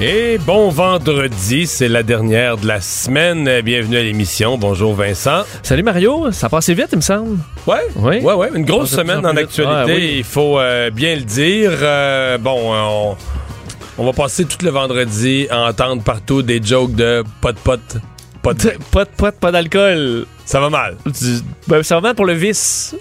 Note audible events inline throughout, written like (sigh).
Et bon vendredi, c'est la dernière de la semaine. Bienvenue à l'émission. Bonjour Vincent. Salut Mario, ça passait vite, il me semble. Ouais, Oui. ouais, ouais. Une grosse semaine en actualité. Ah, oui. il faut euh, bien le dire. Euh, bon, on, on va passer tout le vendredi à entendre partout des jokes de pot pot pot. (laughs) Pas de pot, pas d'alcool. Ça va mal. Ben, ça va mal pour le vice.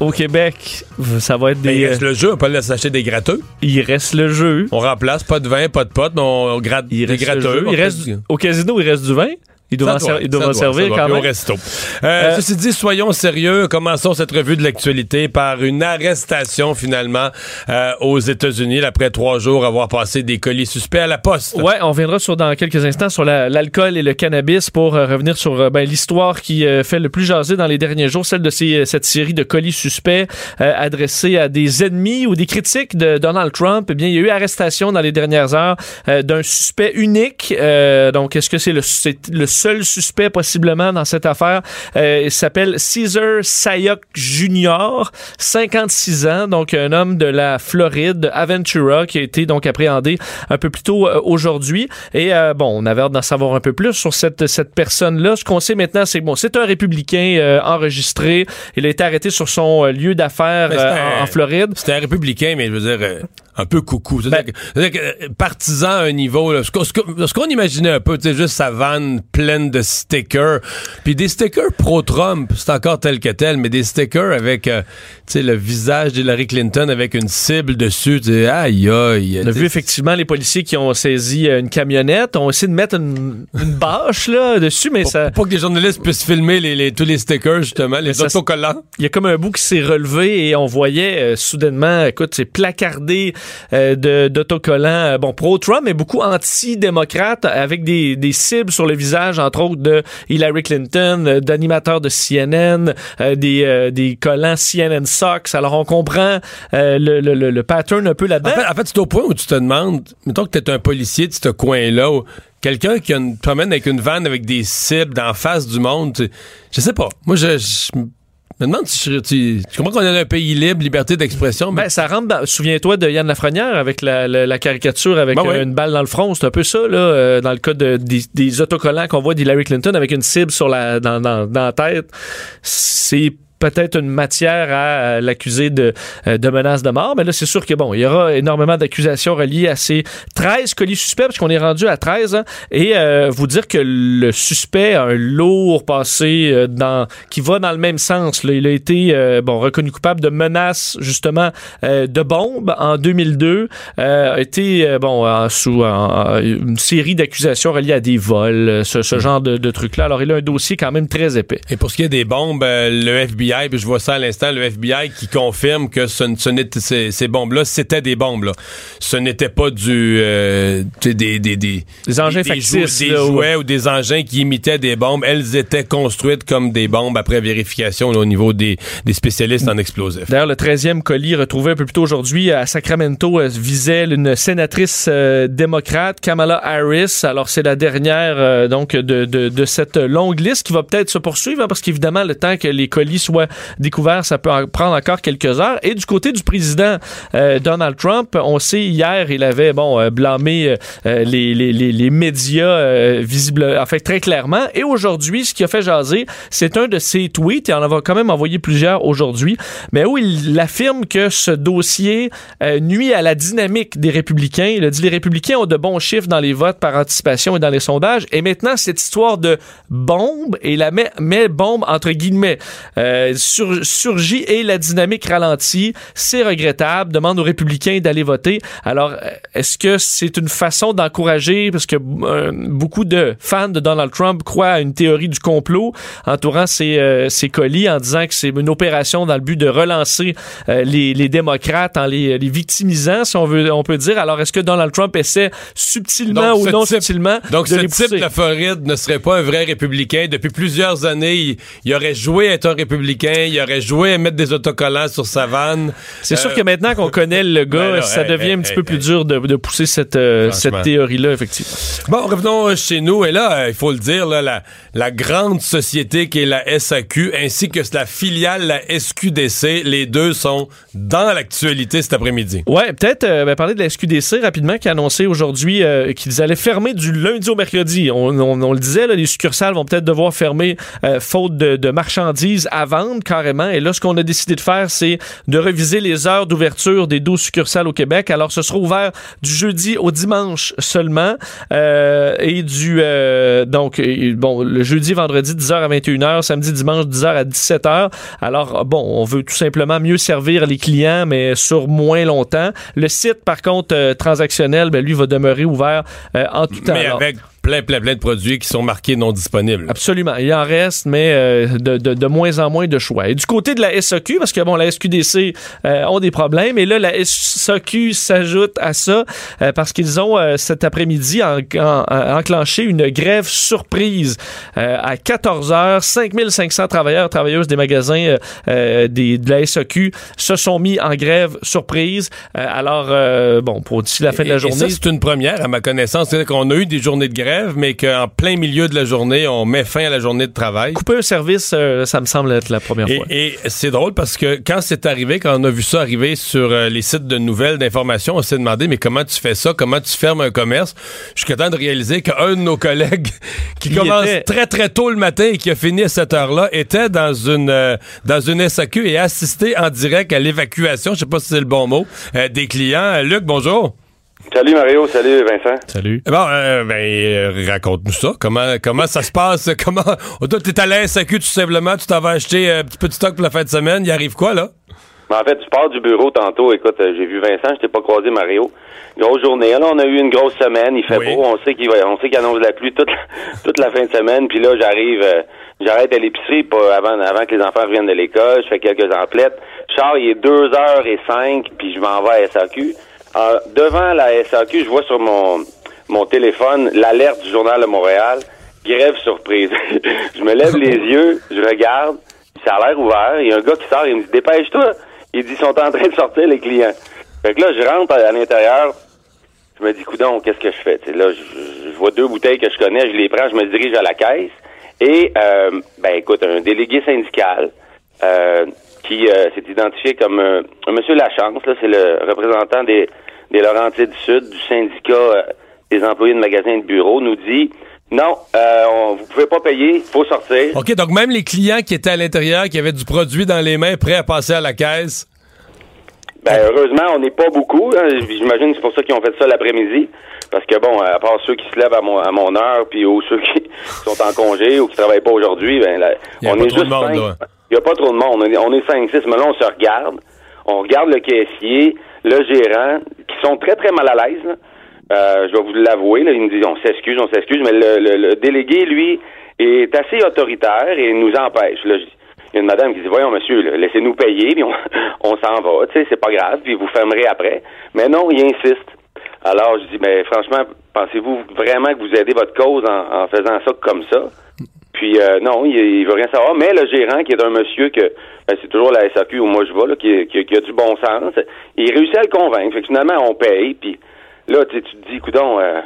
Au Québec, ça va être Mais des. il reste le jeu, on peut aller s'acheter des gratteux. il reste le jeu. On remplace pas de vin, pas de pot, mais on, gratte Il des gratteux. Il reste, au casino, il reste du vin. Il doit Ça en, ser- doit, en doit, servir quand même. Au resto. Euh, Euh, ceci dit, soyons sérieux. Commençons cette revue de l'actualité par une arrestation finalement euh, aux États-Unis après trois jours avoir passé des colis suspects à la poste. Ouais, on reviendra sur dans quelques instants sur la- l'alcool et le cannabis pour euh, revenir sur euh, ben, l'histoire qui fait le plus jaser dans les derniers jours, celle de ces, cette série de colis suspects euh, adressés à des ennemis ou des critiques de Donald Trump. Eh bien, il y a eu arrestation dans les dernières heures euh, d'un suspect unique. Euh, donc, est-ce que c'est le, c'est le seul suspect possiblement dans cette affaire? Euh, il s'appelle Caesar Sayok Jr., 56 ans, donc un homme de la Floride, de Aventura, qui a été donc appréhendé un peu plus tôt euh, aujourd'hui. Et euh, bon, on avait hâte d'en savoir un peu plus sur cette, cette personne-là. Ce qu'on sait maintenant, c'est que bon, c'est un républicain euh, enregistré. Il a été arrêté sur son euh, lieu d'affaires euh, en, en Floride. C'était un républicain, mais je veux dire, euh, un peu coucou. Ben- C'est-à-dire que- c'est-à-dire que, euh, partisan à un niveau, là, ce qu'on ce qu'on- ce qu'on imaginait un peu, tu sais, juste sa vanne pleine de stickers. Puis des stickers pro-Trump, c'est encore tel que tel, mais des stickers avec, euh, tu sais, le visage d'Hillary Clinton avec une cible dessus. Tu sais, aïe, aïe. On a vu effectivement les policiers qui ont saisi euh, une camionnette, ont essayé de mettre une, une bâche là dessus, mais Pour, ça, pour que les journalistes puissent filmer les, les- tous les stickers, justement, les ça, autocollants. il y a comme un bout qui s'est relevé et on voyait euh, soudainement, écoute, c'est placardé euh, d'autocollants, euh, bon, pro-Trump, mais beaucoup anti-démocrates, avec des, des cibles sur le visage, entre autres, de Hillary Clinton, euh, d'animateurs de CNN, euh, des, des collants CNN Socks. Alors, on comprend le, le, le, pattern un peu En là-dedans. fait, en fait, c'est au point où tu te demandes, mettons que t'es un policier de ce coin-là, quelqu'un qui a une, promène avec une vanne avec des cibles d'en face du monde, tu- je sais pas. Moi, je, je me demande si je, tu, tu comprends qu'on est dans un pays libre, liberté d'expression, mais Ben, ça rentre dans- Souviens-toi de Yann Lafrenière avec la, la- la caricature avec Ben euh, une balle dans le front. C'est un peu ça, là, euh, dans le cas de, des, des autocollants qu'on voit d'Hillary Clinton avec une cible sur la, dans, dans, dans la tête. C'est peut-être une matière à euh, l'accuser de, euh, de menaces de mort, mais là, c'est sûr que bon, il y aura énormément d'accusations reliées à ces 13 colis suspects, parce qu'on est rendu à 13, hein, et euh, vous dire que le suspect a un lourd passé euh, dans, qui va dans le même sens. là. Il a été euh, bon, reconnu coupable de menaces, justement, euh, de bombes en 2002, euh, a été bon, en- sous en- une série d'accusations reliées à des vols, ce, ce genre de, de trucs-là. Alors, il a un dossier quand même très épais. Et pour ce qui est des bombes, le FBI, puis je vois ça à l'instant, le FBI qui confirme que ce, ce n'était- ces, ces bombes-là, c'était des bombes. Là. Ce n'était pas du euh, des, des, des, Des engins des, factices, des là, jouets ou des engins qui imitaient des bombes. Elles étaient construites comme des bombes après vérification là, au niveau des, des spécialistes en explosifs. D'ailleurs, le 13e colis retrouvé un peu plus tôt aujourd'hui à Sacramento euh, visait une sénatrice euh, démocrate, Kamala Harris. Alors, c'est la dernière euh, donc de, de, de cette longue liste qui va peut-être se poursuivre hein, parce qu'évidemment, le temps que les colis soient découverts, ça peut en prendre encore quelques heures. Et du côté du président euh, Donald Trump, on sait hier, il avait bon euh, blâmé euh, les, les, les, médias euh, visibles, en fait très clairement. Et aujourd'hui, ce qui a fait jaser, c'est un de ses tweets, et on en a quand même envoyé plusieurs aujourd'hui, mais où il affirme que ce dossier nuit à la dynamique des républicains. Il a dit les républicains ont de bons chiffres dans les votes par anticipation et dans les sondages. Et maintenant, cette histoire de bombe, et la met, bombe entre guillemets. Euh, sur- surgit et la dynamique ralentit. C'est regrettable. Demande aux républicains d'aller voter. Alors, euh, est-ce que c'est une façon d'encourager, parce que euh, beaucoup de fans de Donald Trump croient à une théorie du complot entourant ces, euh, ces colis en disant que c'est une opération dans le but de relancer les, les démocrates en les, les victimisant, si on veut, on peut dire. Alors, est-ce que Donald Trump essaie subtilement Donc, ou non type- subtilement Donc, de ce les type de la Floride ne serait pas un vrai républicain. Depuis plusieurs années, il, il aurait joué à être un républicain, il aurait joué à mettre des autocollants sur sa vanne. C'est sûr Euh, que maintenant qu'on connaît le gars, (laughs) Ben là, ça hey, devient hey, un petit hey, peu plus dur de, de pousser cette, euh, cette théorie-là, effectivement. Bon, revenons euh, chez nous. Et là, il faut le dire, là, la, la grande société qui est la SAQ, ainsi que la filiale, la SQDC, les deux sont dans l'actualité cet après-midi. Ouais, peut-être euh, ben, parler de la SQDC rapidement qui a annoncé aujourd'hui euh, qu'ils allaient fermer du lundi au mercredi. On, on- on le disait, là, les succursales vont peut-être devoir fermer euh, faute de, de marchandises à vendre carrément. Et là, ce qu'on a décidé de faire, c'est de reviser les heures d'ouverture des 12 succursales au Québec. Alors, ce sera ouvert du jeudi au dimanche seulement euh, et du euh, donc bon le jeudi, vendredi 10h à 21h, samedi, dimanche 10h à 17h. Alors bon, on veut tout simplement mieux servir les clients, mais sur moins longtemps. Le site, par contre, euh, transactionnel, ben, lui va demeurer ouvert en tout temps. Mais Alors, avec plein, plein, plein de produits qui sont marqués non disponibles. Absolument. Il en reste, mais euh, de, de- de moins en moins de choix. Et du côté de la SAQ, parce que bon, la SQDC euh, ont des problèmes, et là, la SAQ s'ajoute à ça euh, parce qu'ils ont cet après-midi en- en- en- enclenché une grève surprise à 14 heures. 5500 travailleurs, travailleuses des magasins des, de la SAQ se sont mis en grève surprise. Alors, bon, pour d'ici la fin de la journée. ça, c'est une première, à ma connaissance. C'est-à-dire qu'on a eu des journées de grève, mais qu'en plein milieu de la journée, on met fin à la journée de travail. Couper un service, euh, ça me semble être la première Et, fois. et c'est drôle parce que quand c'est arrivé, quand on a vu ça arriver sur euh, les sites de nouvelles, d'informations, on s'est demandé, mais comment tu fais ça? Comment tu fermes un commerce? Jusqu'à temps de réaliser qu'un de nos collègues (laughs) qui Il commence était- très, très tôt le matin et qui a fini à cette heure-là était dans une, euh, dans une SAQ et a assisté en direct à l'évacuation, je sais pas si c'est le bon mot, des clients. Luc, bonjour. Salut Mario, salut Vincent. Salut. Bon, euh, ben, euh, raconte-nous ça. Comment, comment ça se passe? (laughs) Comment, oh, toi, t'es à la SAQ, tout simplement, tu t'en vas acheter euh, un petit peu de stock pour la fin de semaine. Il arrive quoi, là? Ben, en fait, tu pars du bureau tantôt. Écoute, euh, j'ai vu Vincent, je t'ai pas croisé Mario. Grosse journée. Là, on a eu une grosse semaine. Il fait Oui. beau. On sait qu'il va, on sait qu'il annonce la pluie toute, (laughs) toute la fin de semaine. Puis là, j'arrive, euh, j'arrête à l'épicerie pas avant, avant que les enfants reviennent de l'école. Je fais quelques emplettes. Char, il est deux heures et cinq, puis je m'en vais à SAQ. Euh, devant la SAQ, je vois sur mon, mon téléphone l'alerte du Journal de Montréal. Grève surprise. (laughs) je me lève les (laughs) yeux, je regarde. Ça a l'air ouvert. Il y a un gars qui sort, il me dit Dépêche-toi. Il dit Ils sont en train de sortir, les clients. Fait que là, je rentre à, à l'intérieur. Je me dis Coudon, qu'est-ce que je fais? Là, je, je vois deux bouteilles que je connais, je les prends, je me dirige à la caisse. Et, euh, ben écoute, un délégué syndical euh, qui euh, s'est identifié comme euh, un monsieur Lachance, là, c'est le représentant des, des Laurentides du Sud, du syndicat euh, des employés de magasins et de bureaux, nous dit non, euh, on, vous pouvez pas payer, faut sortir. OK, donc même les clients qui étaient à l'intérieur, qui avaient du produit dans les mains, prêts à passer à la caisse? Ben, heureusement, on n'est pas beaucoup. hein. J'imagine que c'est pour ça qu'ils ont fait ça l'après-midi. Parce que, bon, à part ceux qui se lèvent à mon, à mon heure, puis ou ceux qui (laughs) sont en congé ou qui travaillent pas aujourd'hui, ben, là, Il y a on pas est trop de juste monde, cinq. Il n'y a pas trop de monde. On est, on est 5-6, mais là, on se regarde. On regarde le caissier, le gérant, qui sont très, très mal à l'aise. là. Euh, je vais vous l'avouer. Là, il me dit, on s'excuse, on s'excuse, mais le, le- le délégué, lui, est assez autoritaire et nous empêche. Là, il y a une madame qui dit, voyons, monsieur, là, laissez-nous payer, puis on, (laughs) on s'en va. Tu sais, c'est pas grave, puis vous fermerez après. Mais non, il insiste. Alors, je dis, mais franchement, pensez-vous vraiment que vous aidez votre cause en, en faisant ça comme ça? Puis euh, non, il, il veut rien savoir. Mais le gérant, qui est un monsieur que ben, c'est toujours la SAQ où moi je vais, là, qui, qui- qui a du bon sens, il réussit à le convaincre. Fait que finalement, on paye. Puis là, tu, te dis, coudon, euh,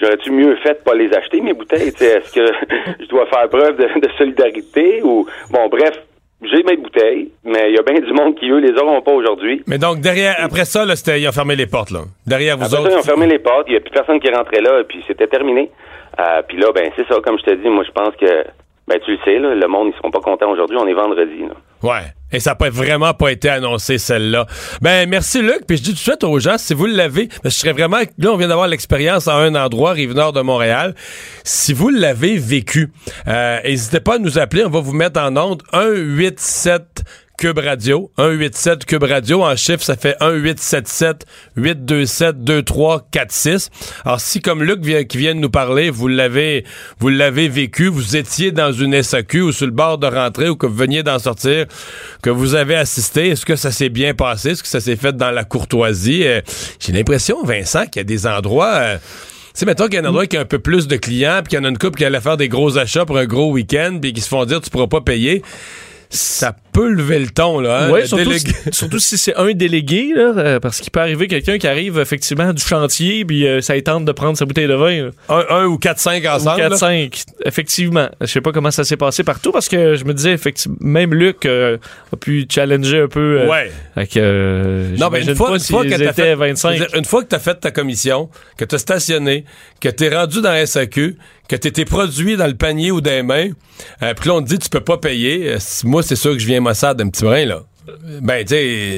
j'aurais-tu mieux fait de pas les acheter mes bouteilles? Est-ce que (laughs) je dois faire preuve de, de solidarité ou bon, bref. J'ai mes bouteilles, mais il y a bien du monde qui, eux, les auront pas aujourd'hui. Mais donc, derrière, après ça, là, c'était, ils ont fermé les portes, là. Derrière vous Après autres. ça, ils ont fermé les portes, il n'y a plus personne qui rentrait là, et puis c'était terminé. Euh, puis là, ben c'est ça, comme je te dis, moi je pense que ben tu le sais, là, le monde, ils seront pas contents aujourd'hui, on est vendredi. Là. Ouais. Et ça n'a vraiment pas été annoncé, celle-là. Ben, merci, Luc. Puis je dis tout de suite aux gens, si vous l'avez, je serais vraiment... Là, on vient d'avoir l'expérience à un endroit, Rive-Nord de Montréal. Si vous l'avez vécu, euh, n'hésitez pas à nous appeler. On va vous mettre en onde 187 Cube Radio, 187 Cube Radio. En chiffre, ça fait 1877 827 2346. Alors, si comme Luc vient, qui vient de nous parler, vous l'avez, vous l'avez vécu, vous étiez dans une SAQ ou sur le bord de rentrer ou que vous veniez d'en sortir, que vous avez assisté, est-ce que ça s'est bien passé? Est-ce que ça s'est fait dans la courtoisie? Euh, j'ai l'impression, Vincent, qu'il y a des endroits, euh, sais, mettons qu'il y a un endroit qui a un peu plus de clients, puis qu'il y en a une couple qui allait faire des gros achats pour un gros week-end, puis qui se font dire tu pourras pas payer ça peut lever le ton, là. Hein, oui, surtout, si, surtout, si c'est un délégué, là, euh, parce qu'il peut arriver quelqu'un qui arrive effectivement du chantier, puis euh, ça tente de prendre sa bouteille de vin. Un, un, ou 4-5 ensemble. 4-5, effectivement. Je sais pas comment ça s'est passé partout, parce que je me disais, effectivement, même Luc euh, a pu challenger un peu. ouais. Avec, non, mais une fois, une fois que fait, 25. une fois que tu as fait ta commission, que tu as stationné, que tu es rendu dans SAQ, que tu étais produit dans le panier ou des mains, puis là, on te dit tu peux pas payer. moi, c'est sûr que je viens Mossad d'un petit brin, là. Ben, tu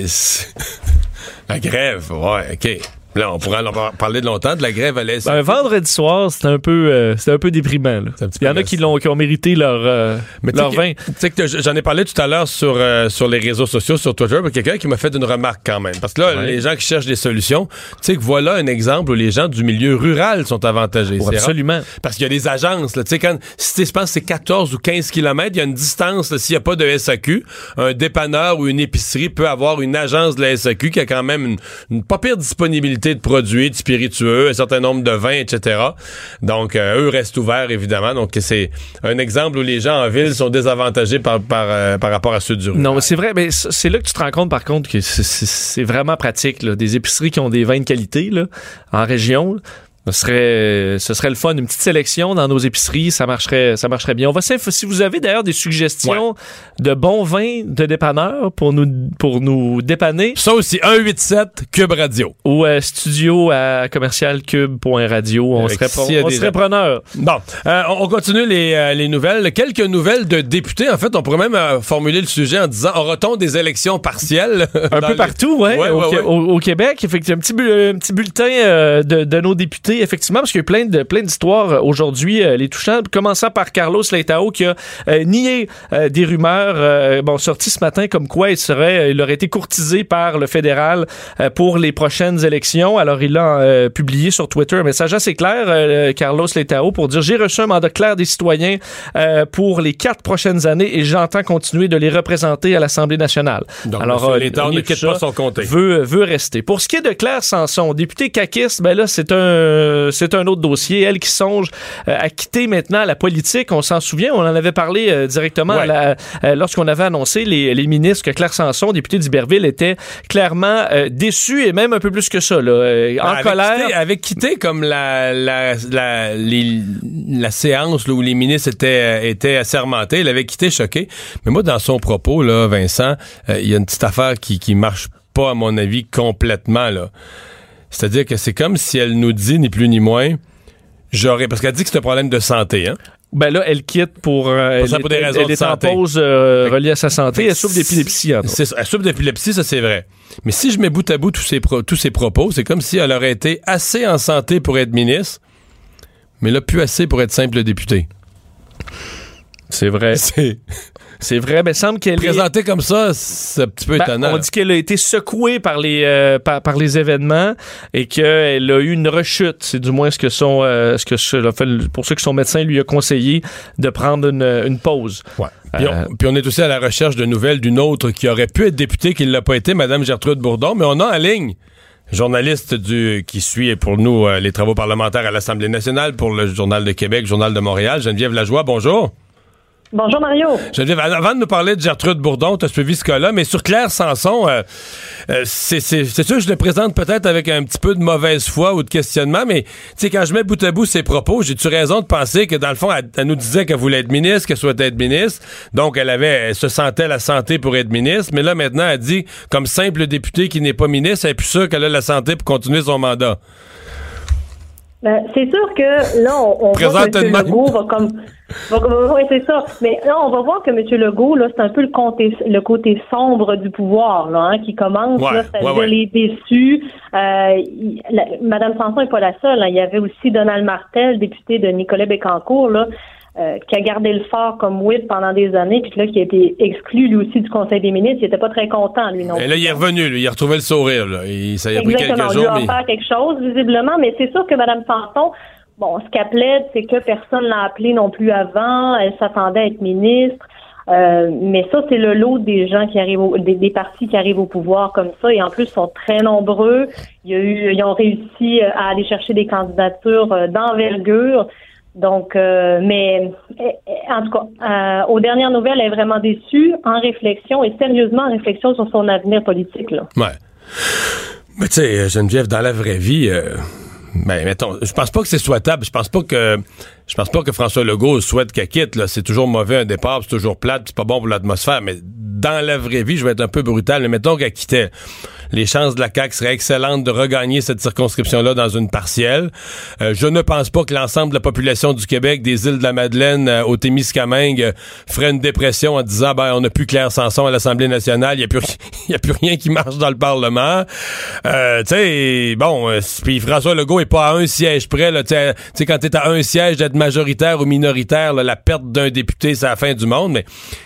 sais, (laughs) la grève, ouais, OK. Là, on pourrait en parler de longtemps de la grève à l'Est. Ben, vendredi soir, c'était un peu, euh, un peu déprimant. Il y en a qui, l'ont, qui ont mérité leur, euh, leur vin. Tu sais que j'en ai parlé tout à l'heure sur, euh, sur les réseaux sociaux, sur Twitter, quelqu'un qui m'a fait une remarque quand même. Parce que là, les gens qui cherchent des solutions, tu sais que voilà un exemple où les gens du milieu rural sont avantagés. absolument. Parce qu'il y a des agences. Tu sais, quand si je pense c'est 14 ou 15 km, il y a une distance. S'il n'y a pas de SAQ, un dépanneur ou une épicerie peut avoir une agence de la SAQ qui a quand même une, une pas pire disponibilité de produits, de spiritueux, un certain nombre de vins, etc. Donc, euh, eux restent ouverts, évidemment. Donc, c'est un exemple où les gens en ville sont désavantagés par, par, euh, par rapport à ceux du rural. Non, c'est vrai. Mais c'est là que tu te rends compte, par contre, que c'est vraiment pratique. Des épiceries qui ont des vins de qualité là, en région. Ce serait, ce serait le fun, une petite sélection dans nos épiceries, ça marcherait, ça marcherait bien. On va si vous avez d'ailleurs des suggestions de bons vins de dépanneurs pour nous, pour nous dépanner. Ça aussi, 187 Cube Radio. Ou euh, studio à commercialcube.radio. On serait, on serait preneur. Bon, euh, on continue les, euh, les, nouvelles. Quelques nouvelles de députés. En fait, on pourrait même formuler le sujet en disant aura-t-on des élections partielles? (laughs) Un peu partout, ouais, au, Québec. Effectivement, un petit, un petit bulletin de, de nos députés effectivement, parce qu'il y a plein de plein d'histoires euh, aujourd'hui, euh, les touchants, commençant par Carlos Leitao qui a euh, nié des rumeurs bon sorties ce matin comme quoi il serait il aurait été courtisé par le fédéral pour les prochaines élections. Alors il a publié sur Twitter un message assez clair Carlos Leitao pour dire j'ai reçu un mandat clair des citoyens pour les quatre prochaines années et j'entends continuer de les représenter à l'Assemblée nationale. Donc, Alors l'État ne quitte pas son comté. Veut veut rester. Pour ce qui est de Claire Sanson, député caquiste, ben là c'est un euh, c'est un autre dossier. Elle qui songe euh, à quitter maintenant la politique. On s'en souvient, on en avait parlé euh, directement lorsqu'on avait annoncé les, ministres que Claire Sanson, députée d'Iberville, était clairement déçue et même un peu plus que ça, là, en colère. Quitté, avait quitté comme la, la, la, séance où les ministres étaient, étaient assermentés. Elle avait quitté choquée. Mais moi, dans son propos, là, Vincent, il y a une petite affaire qui, qui marche pas, à mon avis, complètement, là. C'est-à-dire que c'est comme si elle nous dit, ni plus ni moins, j'aurais. Parce qu'elle dit que c'est un problème de santé, hein? Ben là, elle quitte pour. Euh, elle, pour des raisons elle, est en pause euh, reliée à sa santé. Elle souffre d'épilepsie. Elle souffre d'épilepsie, ça c'est vrai. Mais si je mets bout à bout tous ses, tous ses propos, c'est comme si elle aurait été assez en santé pour être ministre, mais là, plus assez pour être simple député. C'est vrai. (laughs) C'est. C'est vrai, mais semble qu'elle présentée comme ça, c'est un petit peu ben, étonnant. On dit qu'elle a été secouée par les euh, par, les événements et qu'elle a eu une rechute. C'est du moins ce que son euh, ce que pour ceux que son médecin lui a conseillé de prendre une, pause. Ouais. Euh, puis, on, est aussi à la recherche de nouvelles d'une autre qui aurait pu être députée, qui ne l'a pas été, Madame Gertrude Bourdon, mais on a en ligne journaliste du qui suit pour nous les travaux parlementaires à l'Assemblée nationale pour le Journal de Québec, Journal de Montréal, Geneviève Lajoie. Bonjour. Bonjour Mario. Avant de nous parler de Gertrude Bourdon, tu as suivi ce cas-là, mais sur Claire Sanson, euh, euh, c'est sûr que je le présente peut-être avec un petit peu de mauvaise foi ou de questionnement, mais tu sais, quand je mets bout à bout ses propos, j'ai-tu raison de penser que dans le fond, elle, nous disait qu'elle voulait être ministre, qu'elle souhaitait être ministre, donc elle avait, elle se sentait la santé pour être ministre, mais là maintenant, elle dit, comme simple député qui n'est pas ministre, elle est plus sûre qu'elle a la santé pour continuer son mandat. Ben, c'est sûr que là, on, on voit que M. Legault va comme Oui, c'est ça. Mais là, on va voir que M. Legault, là, c'est un peu le côté, le côté sombre du pouvoir, là, hein, qui commence, Ouais, là, ça ouais, ouais. les déçus. Euh, Madame Sanson n'est pas la seule. hein. Il y avait aussi Donald Martel, député de Nicolas Bécancourt, là, euh, qui a gardé le fort comme whip pendant des années, puis là, qui a été exclu, lui aussi, du Conseil des ministres. Il était pas très content, lui, non Et là, il est revenu, lui. Il a retrouvé le sourire, là. Il- ça y a pris quelques On lui jours, a mais. offert quelque chose, visiblement, mais c'est sûr que Mme Sanson, bon, ce qu'elle plaide, c'est que personne l'a appelée non plus avant. Elle s'attendait à être ministre. Euh, mais ça, c'est le lot des gens qui arrivent, au, des, des partis qui arrivent au pouvoir comme ça, et en plus sont très nombreux. Il y a eu, ils ont réussi euh, à aller chercher des candidatures euh, d'envergure. Donc, euh, mais eh, eh, en tout cas, euh, aux dernières nouvelles, elle est vraiment déçue, en réflexion et sérieusement en réflexion sur son avenir politique. Là. Ouais. Mais tu sais, Geneviève, dans la vraie vie, euh, ben, mettons, je pense pas que c'est souhaitable. Je pense pas que, je pense pas que François Legault souhaite qu'elle quitte. C'est toujours mauvais un départ, c'est toujours plate, c'est pas bon pour l'atmosphère. Mais dans la vraie vie, je vais être un peu brutal, mais mettons qu'elle quittait. Les chances de la CAQ seraient excellentes de regagner cette circonscription-là dans une partielle. Euh, je ne pense pas que l'ensemble de la population du Québec, des îles de la Madeleine euh, au Témiscamingue, euh, ferait une dépression en disant, ben, on n'a plus Claire Sanson à l'Assemblée nationale, il n'y a, plus (laughs) a rien qui marche dans le Parlement. Euh, tu bon, puis François Legault est pas à un siège près. Tu sais, tu quand t'es à un siège d'être majoritaire ou minoritaire, la perte d'un député, c'est la fin du monde. Mais,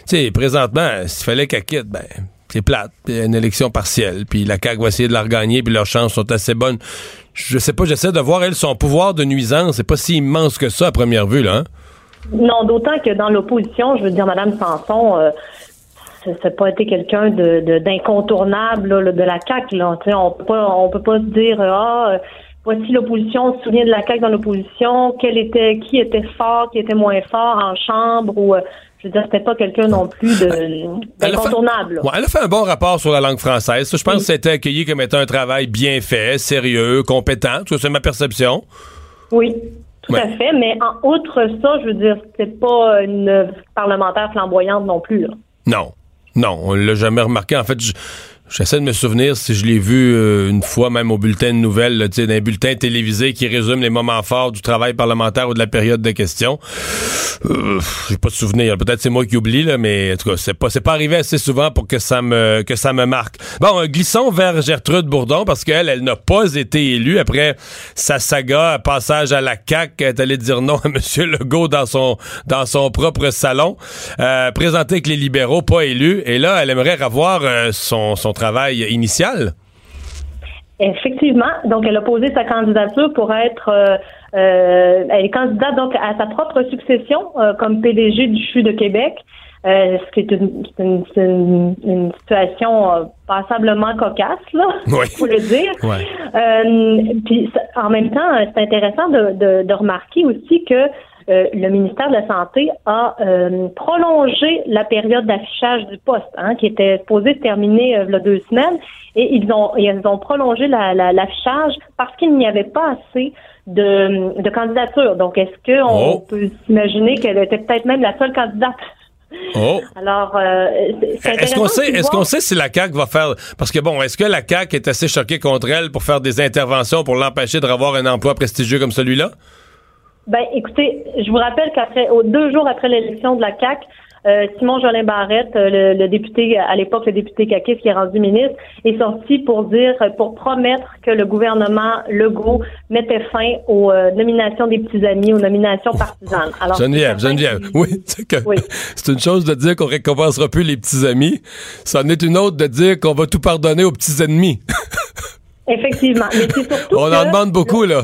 tu présentement, s'il fallait qu'elle quitte, ben, c'est plate. Une élection partielle, puis la CAQ va essayer de la regagner, puis leurs chances sont assez bonnes. Je sais pas, j'essaie de voir, elle, son pouvoir de nuisance. C'est pas si immense que ça à première vue, là. hein? Non, d'autant que dans l'opposition, je veux dire, Madame Sanson, euh, ça n'a pas été quelqu'un de, de- d'incontournable là, de la CAQ. Là. On peut pas, on peut pas se dire ah, euh, voici l'opposition, on se souvient de la CAQ dans l'opposition, quel était, qui était fort, qui était moins fort en chambre ou euh, je veux dire, c'était pas quelqu'un non plus Elle d'incontournable. Ouais, elle a fait un bon rapport sur la langue française. Ça, je pense que c'était accueilli comme étant un travail bien fait, sérieux, compétent. Ça, c'est ma perception. Oui, tout Ouais. à fait. Mais en outre ça, je veux dire, c'était pas une parlementaire flamboyante non plus. Là. Non. Non, on l'a jamais remarqué. En fait, je- j'essaie de me souvenir si je l'ai vu euh, une fois même au bulletin de nouvelles, d'un bulletin télévisé qui résume les moments forts du travail parlementaire ou de la période de questions. Euh, J'ai pas de souvenir. Peut-être c'est moi qui oublie, là, mais en tout cas, c'est pas, pas arrivé assez souvent pour que ça me, que ça me marque. Bon, glissons vers Gertrude Bourdon parce qu'elle, elle n'a pas été élue après sa saga, passage à la CAQ, est allée dire non à M. Legault dans son, dans son propre salon, euh, présenté avec les libéraux, pas élus. Et là, elle aimerait revoir euh, son, son travail initial? Effectivement. Donc, elle a posé sa candidature pour être. euh, euh, elle est candidate donc à sa propre succession euh, comme PDG du CHU de Québec. Ce qui est une, c'est une, c'est une- une situation passablement cocasse, là, Oui. (laughs) faut le dire. Ouais. Puis en même temps, c'est intéressant de, de, de remarquer aussi que euh, le ministère de la Santé a euh, prolongé la période d'affichage du poste, hein, qui était supposée se terminer euh, il y a deux semaines, et ils ont ils ont prolongé la- la- l'affichage parce qu'il n'y avait pas assez de, de candidatures. Donc, est-ce qu'on Oh. peut s'imaginer qu'elle était peut-être même la seule candidate? Oh. (laughs) Alors, euh, Est-ce qu'on sait, est-ce qu'on sait si la CAQ va faire, parce que bon, est-ce que la CAQ est assez choquée contre elle pour faire des interventions pour l'empêcher de revoir un emploi prestigieux comme celui-là? Ben, écoutez, je vous rappelle qu'après, deux jours après l'élection de la CAC, euh, Simon Jolin Barrette, euh, le, le député à l'époque, le député caquiste qui est rendu ministre, est sorti pour dire, euh, pour promettre que le gouvernement Legault mettait fin aux euh, nominations des petits amis, aux nominations partisanes. Alors, Geneviève, Geneviève, qu'il- oui, c'est que Oui. c'est une chose de dire qu'on récompensera plus les petits amis, c'en est une autre de dire qu'on va tout pardonner aux petits ennemis. (laughs) Effectivement. Mais c'est surtout On en que- demande beaucoup, là.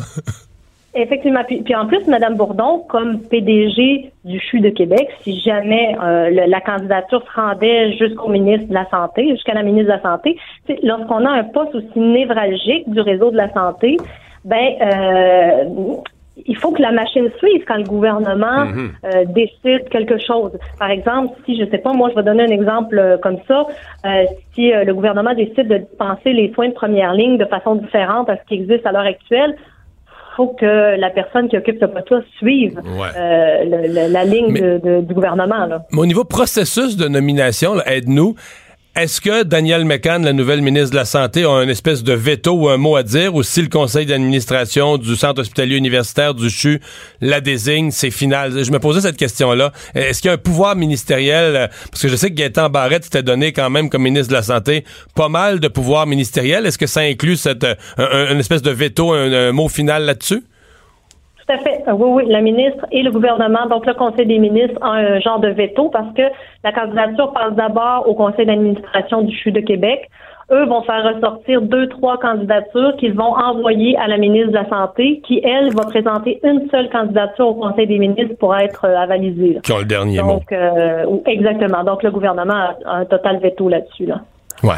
Effectivement. Puis, puis en plus, Mme Bourdon, comme PDG du CHU de Québec, si jamais euh, le- la candidature se rendait jusqu'au ministre de la Santé, jusqu'à la ministre de la Santé, lorsqu'on a un poste aussi névralgique du réseau de la santé, ben euh, il faut que la machine suive quand le gouvernement euh, décide quelque chose. Par exemple, si je sais pas, moi je vais donner un exemple euh, comme ça, euh, si euh, le gouvernement décide de dispenser les soins de première ligne de façon différente à ce qui existe à l'heure actuelle, faut que la personne qui occupe ce poste-là suive Ouais. euh, le- le- la ligne Mais- de- de- du gouvernement. Là. Mais au niveau processus de nomination, aide-nous. Est-ce que Daniel McCann, la nouvelle ministre de la Santé, a une espèce de veto ou un mot à dire, ou si le conseil d'administration du Centre hospitalier universitaire du CHU la désigne, c'est final? Je me posais cette question-là. Est-ce qu'il y a un pouvoir ministériel, euh, parce que je sais que Gaëtan Barrette s'était donné quand même comme ministre de la Santé pas mal de pouvoir ministériel. Est-ce que ça inclut cette, euh, un- un- une espèce de veto, un mot final là-dessus? Tout à fait. Euh, Oui, oui, la ministre et le gouvernement, donc le Conseil des ministres, ont un genre de veto parce que la candidature passe d'abord au Conseil d'administration du CHU de Québec. Eux vont faire ressortir deux, trois candidatures qu'ils vont envoyer à la ministre de la Santé, qui, elle, va présenter une seule candidature au Conseil des ministres pour être euh, avalisée. Qui ont le dernier mot. Donc, euh, ou- exactement. Donc, le gouvernement a, a un total veto là-dessus. Là. Ouais.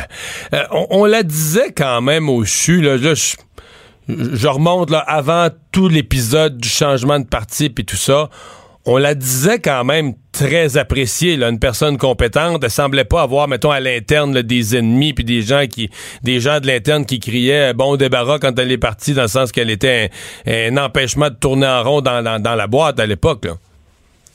Euh, on, on la disait quand même au CHU, là, là, je, je remonte là, avant tout l'épisode du changement de parti puis tout ça. On la disait quand même très appréciée, là, une personne compétente. Elle semblait pas avoir, mettons, à l'interne là, des ennemis puis des gens qui, des gens de l'interne qui criaient bon débarras quand elle est partie, dans le sens qu'elle était un, un empêchement de tourner en rond dans, dans, dans la boîte à l'époque. là.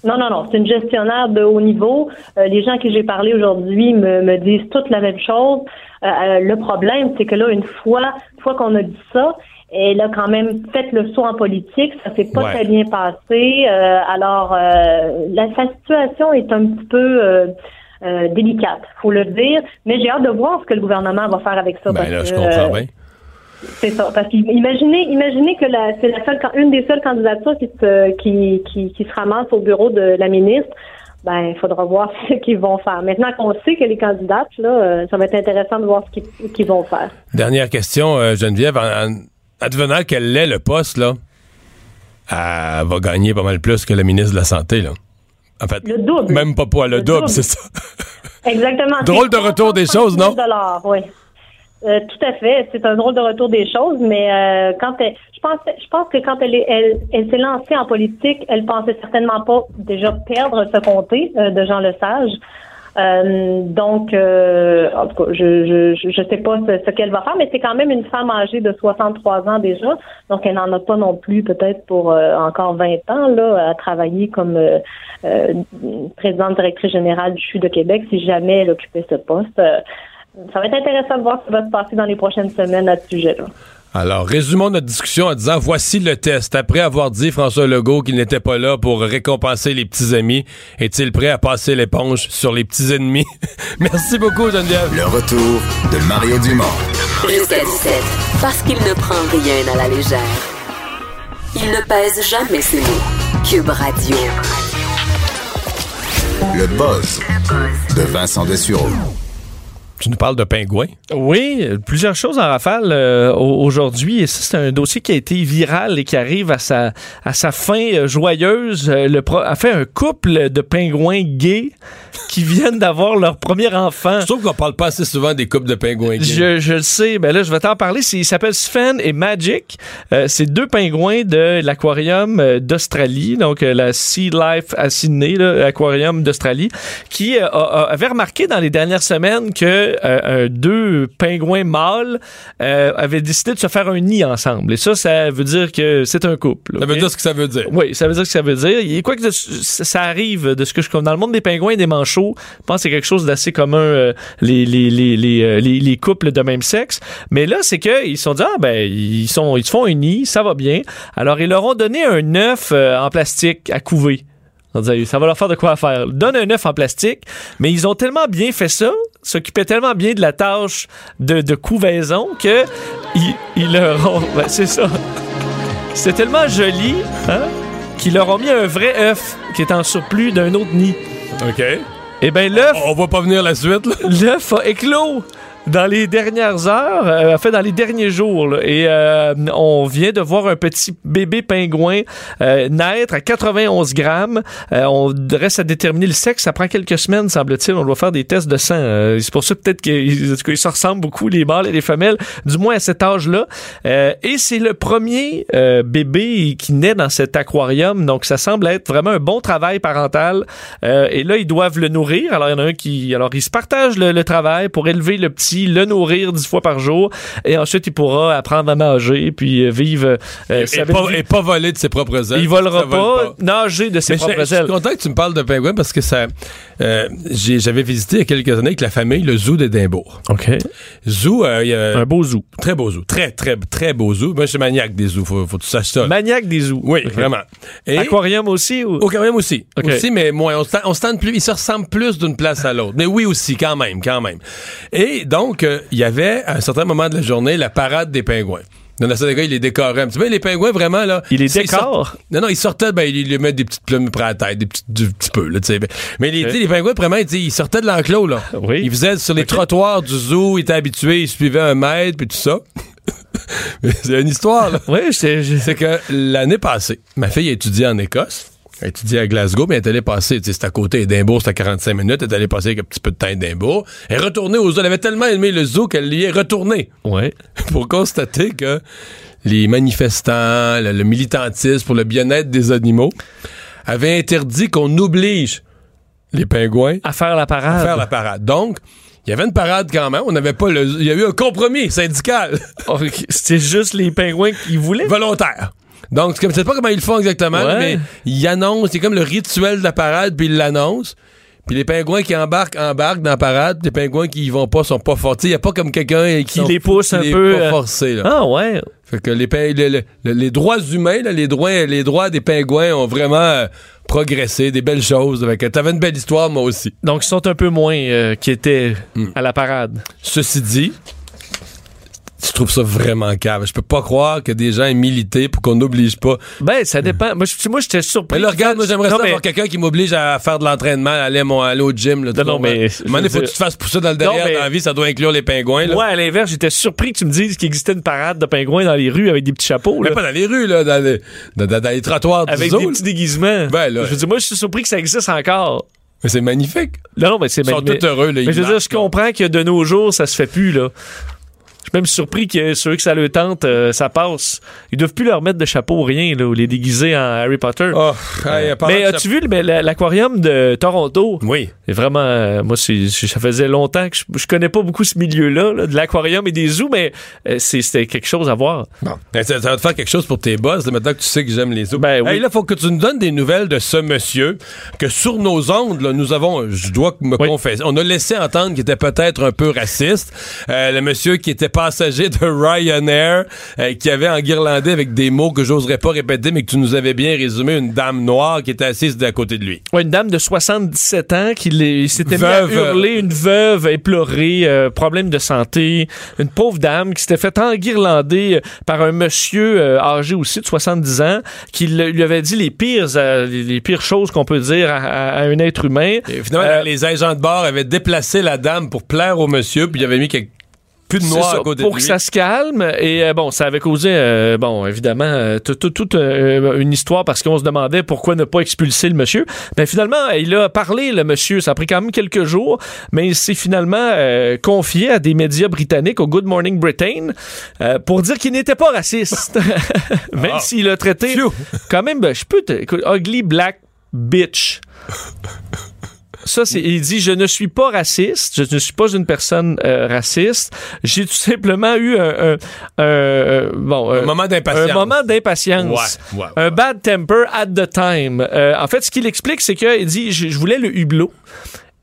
Non, non, non. C'est une gestionnaire de haut niveau. Euh, les gens qui j'ai parlé aujourd'hui me, me disent toutes la même chose. Euh, euh, le problème, c'est que là, une fois, une fois qu'on a dit ça, elle a quand même fait le saut en politique. Ça s'est pas Ouais. très bien passé. Euh, alors, euh, la, sa situation est un petit peu euh, euh, délicate, faut le dire. Mais j'ai hâte de voir ce que le gouvernement va faire avec ça. Ben parce là, je que, comprends euh, bien. c'est ça. Parce qu'imaginez, imaginez que la, c'est la seule, une des seules candidatures qui se, qui, qui, qui se ramasse au bureau de la ministre. Ben, il faudra voir (laughs) ce qu'ils vont faire. Maintenant qu'on sait que les candidates, là, euh, ça va être intéressant de voir ce qu'ils, qu'ils vont faire. Dernière question, euh, Geneviève. En, en- advenant qu'elle l'ait le poste, là, elle va gagner pas mal plus que le ministre de la Santé, là. En fait, Le double. même pas pas le, Le double, double. c'est ça. (laughs) Exactement. (laughs) Drôle de retour des 330 choses, non? 000 dollars, oui. Euh, tout à fait. C'est un drôle de retour des choses, mais euh, quand elle, je pense, je pense que quand elle est, elle, elle s'est lancée en politique, elle pensait certainement pas déjà perdre ce comté euh, de Jean Lesage. Euh, donc, euh, en tout cas, je, je, je- sais pas ce, qu'elle va faire, mais c'est quand même une femme âgée de 63 ans déjà, donc elle n'en a pas non plus peut-être pour euh, encore 20 ans là à travailler comme euh, euh, présidente directrice générale du CHU de Québec si jamais elle occupait ce poste. Ça va être intéressant de voir ce qui va se passer dans les prochaines semaines à ce sujet-là. Alors, résumons notre discussion en disant voici le test. Après avoir dit François Legault qu'il n'était pas là pour récompenser les petits amis, est-il prêt à passer l'éponge sur les petits ennemis? (laughs) Merci beaucoup, Geneviève. Le retour de Mario Dumont. Jusqu'à 17. Parce qu'il ne prend rien à la légère. Il ne pèse jamais ses mots. Cube Radio. Le buzz de Vincent Dessureau. Tu nous parles de pingouins? Oui, plusieurs choses en rafale euh, au- aujourd'hui. Et ça, c'est un dossier qui a été viral et qui arrive à sa, à sa fin euh, joyeuse. Euh, le pro- a fait un couple de pingouins gays qui (laughs) viennent d'avoir leur premier enfant. Je trouve qu'on parle pas assez souvent des couples de pingouins. gays. Je, je le sais. Ben là, je vais t'en parler. C'est- Il s'appelle Sven et Magic. Euh, c'est deux pingouins de l'aquarium d'Australie, donc la Sea Life à Sydney, là, aquarium d'Australie, qui euh, avait remarqué dans les dernières semaines que euh, euh, deux pingouins mâles euh, avaient décidé de se faire un nid ensemble. Et ça, ça veut dire que c'est un couple. Ça veut dire ce que ça veut dire. Oui, ça veut dire ce que ça veut dire. Et quoi que de- ça arrive de ce que je connais dans le monde des pingouins et des manchots, je pense que c'est quelque chose d'assez commun euh, les, les, les, les, les, les couples de même sexe. Mais là, c'est que ils se sont dit ah ben ils sont ils se font un nid, ça va bien. Alors ils leur ont donné un œuf en plastique à couver. Ça va leur faire de quoi faire. Donne un œuf en plastique, mais ils ont tellement bien fait ça, s'occupaient tellement bien de la tâche de, de couvaison que ils, ils leur ont. (laughs) ben, c'est ça. C'était tellement joli, hein, qu'ils leur ont mis un vrai œuf qui est en surplus d'un autre nid. OK. Et ben l'œuf, On va pas venir la suite, là. (laughs) l'œuf a éclos dans les dernières heures, euh, en fait dans les derniers jours. là. et euh, on vient de voir un petit bébé pingouin euh, naître à 91 grammes. Euh, on reste à déterminer le sexe. Ça prend quelques semaines, semble-t-il. On doit faire des tests de sang. Euh, c'est pour ça peut-être qu'ils se ressemblent beaucoup, les mâles et les femelles, du moins à cet âge-là. Euh, et c'est le premier bébé qui naît dans cet aquarium. Donc ça semble être vraiment un bon travail parental. Et là, ils doivent le nourrir. Alors il y en a un qui... Alors ils se partagent le, le travail pour élever le petit le nourrir dix fois par jour, et ensuite il pourra apprendre à nager, puis euh, vivre euh, Et, pas, vie. et pas voler de ses propres ailes. Il volera pas, vole nager de ses Mais propres je suis ailes. content que tu me parles de pingouins parce que ça, euh, j'avais visité il y a quelques années avec la famille le zoo d'Édimbourg. OK. Zoo, euh, y a Un beau zoo. très beau zoo, très très très beau zoo. Moi, je suis maniaque des zoos, faut, faut que tu saches ça. Maniaque des zoos. oui, vraiment. Et Aquarium aussi ou? même aussi, OK. aussi, mais moins. On se, on se tente plus, ils se ressemblent plus d'une place à l'autre. Mais oui aussi, quand même, quand même. Et donc, euh, il y avait à un certain moment de la journée la parade des pingouins. Dans la salle des gars, il les décorait un petit peu. Les pingouins, vraiment, là. Il les décore? sortent- Non, non, ils sortaient, ben, ils lui mettent des petites plumes près à la tête, des petits, du petit peu, là, tu sais. Mais les, sais, les pingouins, vraiment, sais, ils sortaient de l'enclos, là. (laughs) Oui. Ils faisaient sur les trottoirs du zoo, ils étaient habitués, ils suivaient un maître, puis tout ça. (laughs) C'est une histoire, là. Oui, c'est. je- C'est que l'année passée, ma fille a étudié en Écosse. Elle étudié à Glasgow, mais elle est allée passer, tu sais, c'est à côté d'Edimbourg, c'est à 45 minutes, elle est allée passer avec un petit peu de temps à Edimbourg. Elle est retournée au zoo, elle avait tellement aimé le zoo qu'elle y est retournée Ouais. (laughs) pour constater que les manifestants, le, le militantisme pour le bien-être des animaux avaient interdit qu'on oblige les pingouins À faire la à parade. faire la parade. Donc, il y avait une parade quand même, on n'avait pas le... Il y a eu un compromis syndical. Ok, C'était juste les pingouins qui voulaient? volontaire. Donc, je sais pas comment ils le font exactement, Ouais. mais ils annoncent, c'est comme le rituel de la parade, puis ils l'annoncent. Puis les pingouins qui embarquent, embarquent dans la parade, puis les pingouins qui y vont pas sont pas forcés. Il y a pas comme quelqu'un qui Qui les pousse un les peu, pas euh, forcés, là. Ah ouais. Fait que les, ping- le- le- le- les droits humains, là, les, droits, les droits des pingouins ont vraiment euh, progressé, des belles choses. Fait que T'avais une belle histoire, moi aussi. Donc ils sont un peu moins euh, qui étaient Hmm. à la parade. Ceci dit, je trouve ça vraiment cave. Je peux pas croire que des gens aient milité pour qu'on n'oblige pas Ben ça dépend. Moi je- moi j'étais surpris. Mais là, regarde, moi, j'aimerais ça mais- avoir quelqu'un qui m'oblige à faire de l'entraînement, à aller, mon- aller au gym. Là, Non, non, mais- moment donné, faut que tu te fasses pousser dans le derrière Non, mais- dans la vie, ça doit inclure les pingouins. Là. Moi, à l'inverse, j'étais surpris que tu me dises qu'il existait une parade de pingouins dans les rues avec des petits chapeaux, Mais pas dans les rues, là, dans les, dans, dans- dans les trottoirs avec des petits déguisements. Ben, là. je veux dire, moi, je suis surpris que ça existe encore. Mais c'est magnifique. Non, non, mais c'est Ils sont mais- tous heureux. Là, Mais je veux dire, je comprends que de nos jours, ça se fait plus, là. Je suis même surpris que ceux que ça le tente, euh, ça passe. Ils doivent plus leur mettre de chapeau ou rien, là, ou les déguiser en Harry Potter. Oh, hey, parlant mais de as-tu vu le- la- l'aquarium de Toronto? Oui. C'est vraiment, euh, moi, ça faisait longtemps que je, je connais pas beaucoup ce milieu-là, là, de l'aquarium et des zoos, mais euh, c'est, c'était quelque chose à voir. Bon. Ben, ça, ça va te faire quelque chose pour tes boss, là, maintenant que tu sais que j'aime les zoos. Ben oui. Hey, là, faut que tu nous donnes des nouvelles de ce monsieur que sur nos ondes, là, nous avons, je dois me Oui. confesser, on a laissé entendre qu'il était peut-être un peu raciste. Euh, le monsieur qui était passager de Ryanair, euh, qui avait enguirlandé avec des mots que j'oserais pas répéter, mais que tu nous avais bien résumé, une dame noire qui était assise à côté de lui. Ouais, une dame de 77 ans qui s'était mis Veuve. à hurler, une veuve éplorée, euh, problème de santé, une pauvre dame qui s'était fait enguirlander euh, par un monsieur euh, âgé aussi de 70 ans qui le- lui avait dit les pires, les, pires choses qu'on peut dire à, à- à un être humain. Et finalement, les agents de bord avaient déplacé la dame pour plaire au monsieur, puis il avait mis quelque- plus de C'est noir ça, à côté pour de que ça se calme et euh, bon ça avait causé euh, bon évidemment euh, tout- tout- toute une histoire parce qu'on se demandait pourquoi ne pas expulser le monsieur. Mais finalement il a parlé le monsieur. Ça a pris quand même quelques jours mais il s'est finalement confié à des médias britanniques au Good Morning Britain pour dire qu'il n'était pas raciste. (laughs) Même Ah. s'il a traité Phew. quand même ben, je peux te ugly black bitch ça, c'est, il dit, je ne suis pas raciste, je ne suis pas une personne euh, raciste. J'ai tout simplement eu un, un- un- euh, bon, Un euh, moment d'impatience. un moment d'impatience. Ouais, ouais, Un bad temper at the time. Euh, en fait, ce qu'il explique, c'est qu'il dit, je, je voulais le hublot.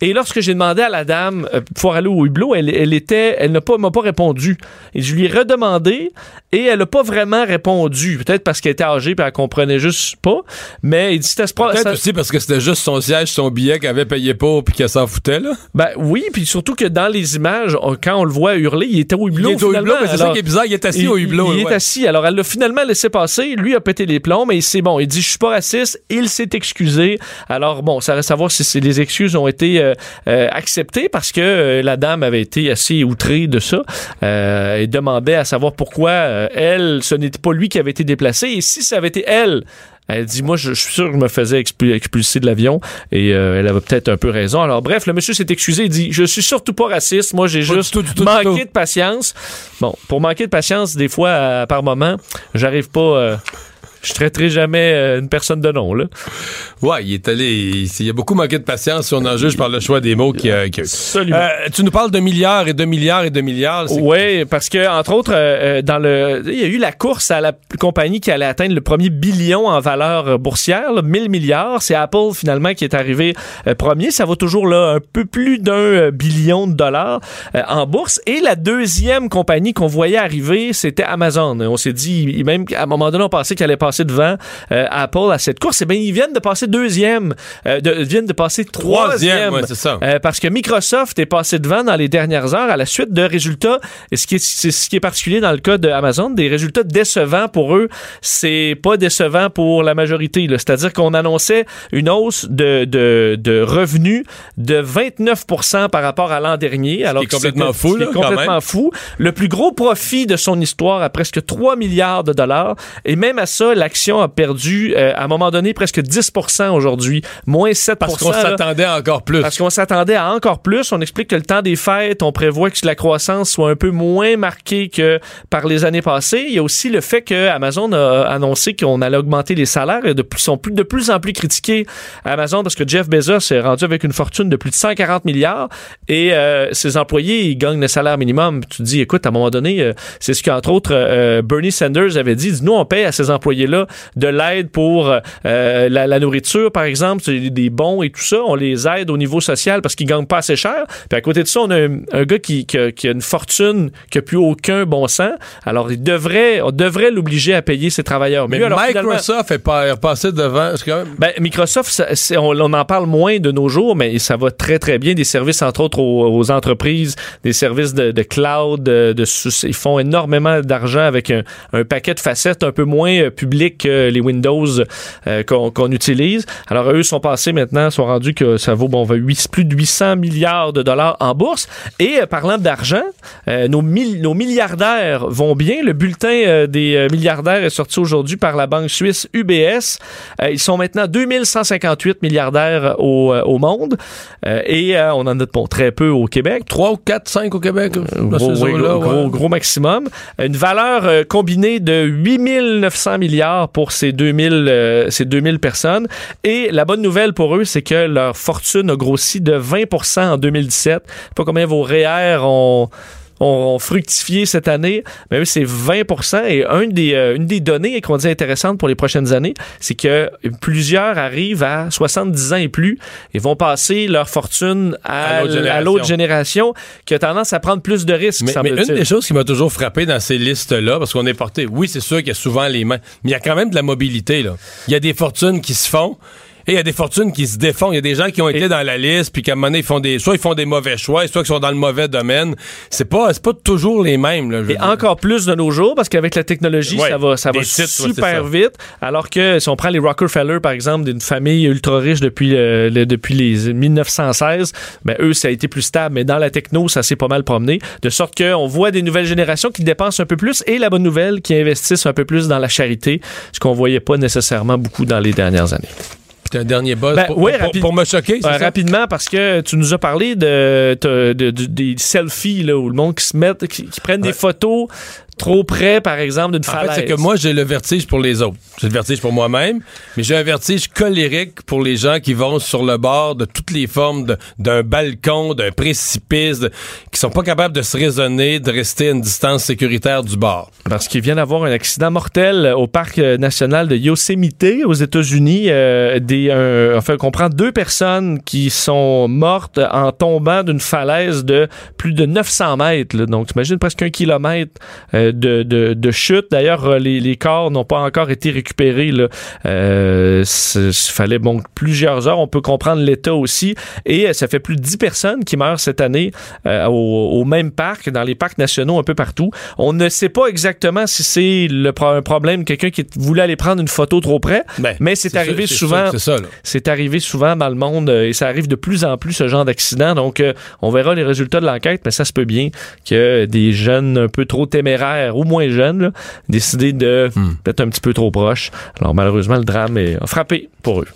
Et lorsque j'ai demandé à la dame euh, pour aller au hublot, elle, elle était, elle n'a pas, m'a pas répondu. Et je lui ai redemandé et elle n'a pas vraiment répondu. Peut-être parce qu'elle était âgée et elle comprenait juste pas. Mais il dit c'était Peut-être ça- aussi parce que c'était juste son siège, son billet qu'elle avait payé pour puis qu'elle s'en foutait, là. Ben oui, puis surtout que dans les images, on- quand on le voit hurler, il était au hublot. il est au hublot, mais c'est ça qui est bizarre, il est assis il, au hublot. il est ouais. assis. Alors, elle l'a finalement laissé passer. Lui a pété les plombs, mais c'est bon. Il dit, je suis pas raciste. Il s'est excusé. Alors, bon, ça reste à savoir si c'est- les excuses ont été euh, euh, acceptées parce que euh, la dame avait été assez outrée de ça euh, et demandait à savoir pourquoi elle, ce n'était pas lui qui avait été déplacé. Et si ça avait été elle, elle dit, moi, je, je suis sûr que je me faisais expul- expulser de l'avion et euh, elle avait peut-être un peu raison. Alors, bref, le monsieur s'est excusé. Il dit, je suis surtout pas raciste. Moi, j'ai juste tout, tout, manqué de patience. Bon, pour manquer de patience, des fois, par moment, j'arrive pas. euh, je traiterai jamais euh, une personne de nom, là. Ouais, il est allé. Il, il a beaucoup manqué de patience si on en juge par le choix des mots qu'il a, a eu. Absolument. Euh, tu nous parles de milliards et de milliards et de milliards. Oui, parce que entre autres, euh, euh, dans le, il y a eu la course à la compagnie qui allait atteindre le premier billion en valeur euh, boursière, là, 1000 milliards. C'est Apple finalement qui est arrivé euh, premier. Ça vaut toujours là un peu plus d'un billion de dollars en bourse. Et la deuxième compagnie qu'on voyait arriver, c'était Amazon. On s'est dit, même à un moment donné, on pensait qu'elle allait passer devant euh, Apple à cette course. Eh bien, ils viennent de passer deuxième, euh, de, viennent de passer troisième. Troisième, ouais, c'est ça. Euh, parce que Microsoft est passé devant dans les dernières heures à la suite de résultats, et ce qui est, c'est ce qui est particulier dans le cas d'Amazon, des résultats décevants pour eux, c'est pas décevant pour la majorité. C'est-à-dire qu'on annonçait une hausse de, de, de revenus de 29% par rapport à l'an dernier. Alors est que complètement là, même. fou. Le plus gros profit de son histoire à presque 3 milliards de dollars. Et même à ça, l'action a perdu, euh, à un moment donné, presque 10% aujourd'hui. Moins 7 Parce qu'on s'attendait à encore plus. Parce qu'on s'attendait à encore plus. On explique que le temps des fêtes, on prévoit que la croissance soit un peu moins marquée que par les années passées. Il y a aussi le fait que Amazon a annoncé qu'on allait augmenter les salaires et de plus, sont plus, de plus en plus critiqués Amazon parce que Jeff Bezos est rendu avec une fortune de plus de 140 milliards et euh, ses employés, ils gagnent le salaire minimum. Tu te dis, écoute, à un moment donné, euh, c'est ce qu'entre autres Bernie Sanders avait dit. Nous, on paye à ces de l'aide pour euh, la, la nourriture, par exemple, des bons et tout ça. On les aide au niveau social parce qu'ils gagnent pas assez cher. Puis à côté de ça, on a un, un gars qui, qui, a, qui a une fortune qui a plus aucun bon sens. Alors, il devrait, on devrait l'obliger à payer ses travailleurs Mais. Alors, Microsoft est pas passé devant. c'est quand même- ben, Microsoft, ça- on, on en parle moins de nos jours, mais ça va très, très bien. Des services, entre autres, aux, aux entreprises, des services de, de cloud, de, de sous- ils font énormément d'argent avec un, un paquet de facettes un peu moins euh, public que les Windows euh, qu'on utilise. Alors, eux sont passés maintenant, sont rendus que ça vaut bon, plus de 800 milliards de dollars en bourse. Et euh, parlant d'argent, euh, nos, mil- nos milliardaires vont bien. Le bulletin euh, des euh, milliardaires est sorti aujourd'hui par la banque suisse UBS. Euh, ils sont maintenant 2158 milliardaires au, euh, au monde. Euh, et euh, on en a bon, très peu au Québec. 3 ou 4, 5 au Québec. dans Gros, ces oui, eaux-là, gros, gros, ouais. gros maximum. Une valeur euh, combinée de 8900 milliards pour ces 2000, euh, ces 2000 personnes. Et la bonne nouvelle pour eux, c'est que leur fortune a grossi de 20% en 2017. Je sais pas combien vos REER ont ont, ont fructifié cette année, mais eux, c'est 20% Et des, euh, une des données qu'on dit intéressantes pour les prochaines années, c'est que plusieurs arrivent à 70 ans et plus et vont passer leur fortune À à, l'autre génération. qui a tendance à prendre plus de risques, Mais, mais une des choses qui m'a toujours frappé dans ces listes-là, parce qu'on est porté, oui, c'est sûr qu'il y a souvent les mains, mais il y a quand même de la mobilité. Là. Il y a des fortunes qui se font. Et il y a des fortunes qui se défont. Il y a des gens qui ont été Et- dans la liste, puis qu'à un moment donné, ils font des, soit ils font des mauvais choix, soit ils sont dans le mauvais domaine. C'est pas, c'est pas toujours les mêmes. Là, je Et encore plus de nos jours, parce qu'avec la technologie, Ouais, ça va, ça va ouais, super ça. vite. Alors que si on prend les Rockefeller, par exemple, d'une famille ultra riche depuis, euh, le- depuis les 1916, ben eux, ça a été plus stable. Mais dans la techno, ça s'est pas mal promené. De sorte qu'on voit des nouvelles générations qui dépensent un peu plus et la bonne nouvelle, qui investissent un peu plus dans la charité, ce qu'on voyait pas nécessairement beaucoup dans les dernières années. Puis un dernier buzz Ben, pour, ouais, pour- rapide- pour me choquer. rapidement, parce que tu nous as parlé de, de- de- de- des selfies, là, où le monde qui se met, qui, qui prennent des photos trop près, par exemple, d'une En falaise. fait, c'est que moi, j'ai le vertige pour les autres. J'ai le vertige pour moi-même, mais j'ai un vertige colérique pour les gens qui vont sur le bord de toutes les formes d'un balcon, d'un précipice, de- qui sont pas capables de se raisonner, de rester à une distance sécuritaire du bord. Parce qu'il vient d'avoir un accident mortel au parc euh, national de Yosemite aux États-Unis. Euh, des, un- enfin, on comprend deux personnes qui sont mortes en tombant d'une falaise de plus de 900 mètres. là. Donc, imagine presque un kilomètre euh, de, de, de chute. D'ailleurs, euh, les, les corps n'ont pas encore été récupérés. Là. Euh, il fallait bon, plusieurs heures. On peut comprendre l'état aussi. Et euh, ça fait plus de 10 personnes qui meurent cette année euh, au, au même parc, dans les parcs nationaux un peu partout. On ne sait pas exactement si c'est le pro- un problème, quelqu'un qui voulait aller prendre une photo trop près, Ben, mais c'est arrivé souvent. C'est arrivé souvent dans le monde et ça arrive de plus en plus ce genre d'accident. Donc, euh, on verra les résultats de l'enquête, mais ça se peut bien que des jeunes un peu trop téméraires ou moins jeunes là, décident de Hmm. d'être un petit peu trop proches. Alors, malheureusement, le drame est a frappé pour eux.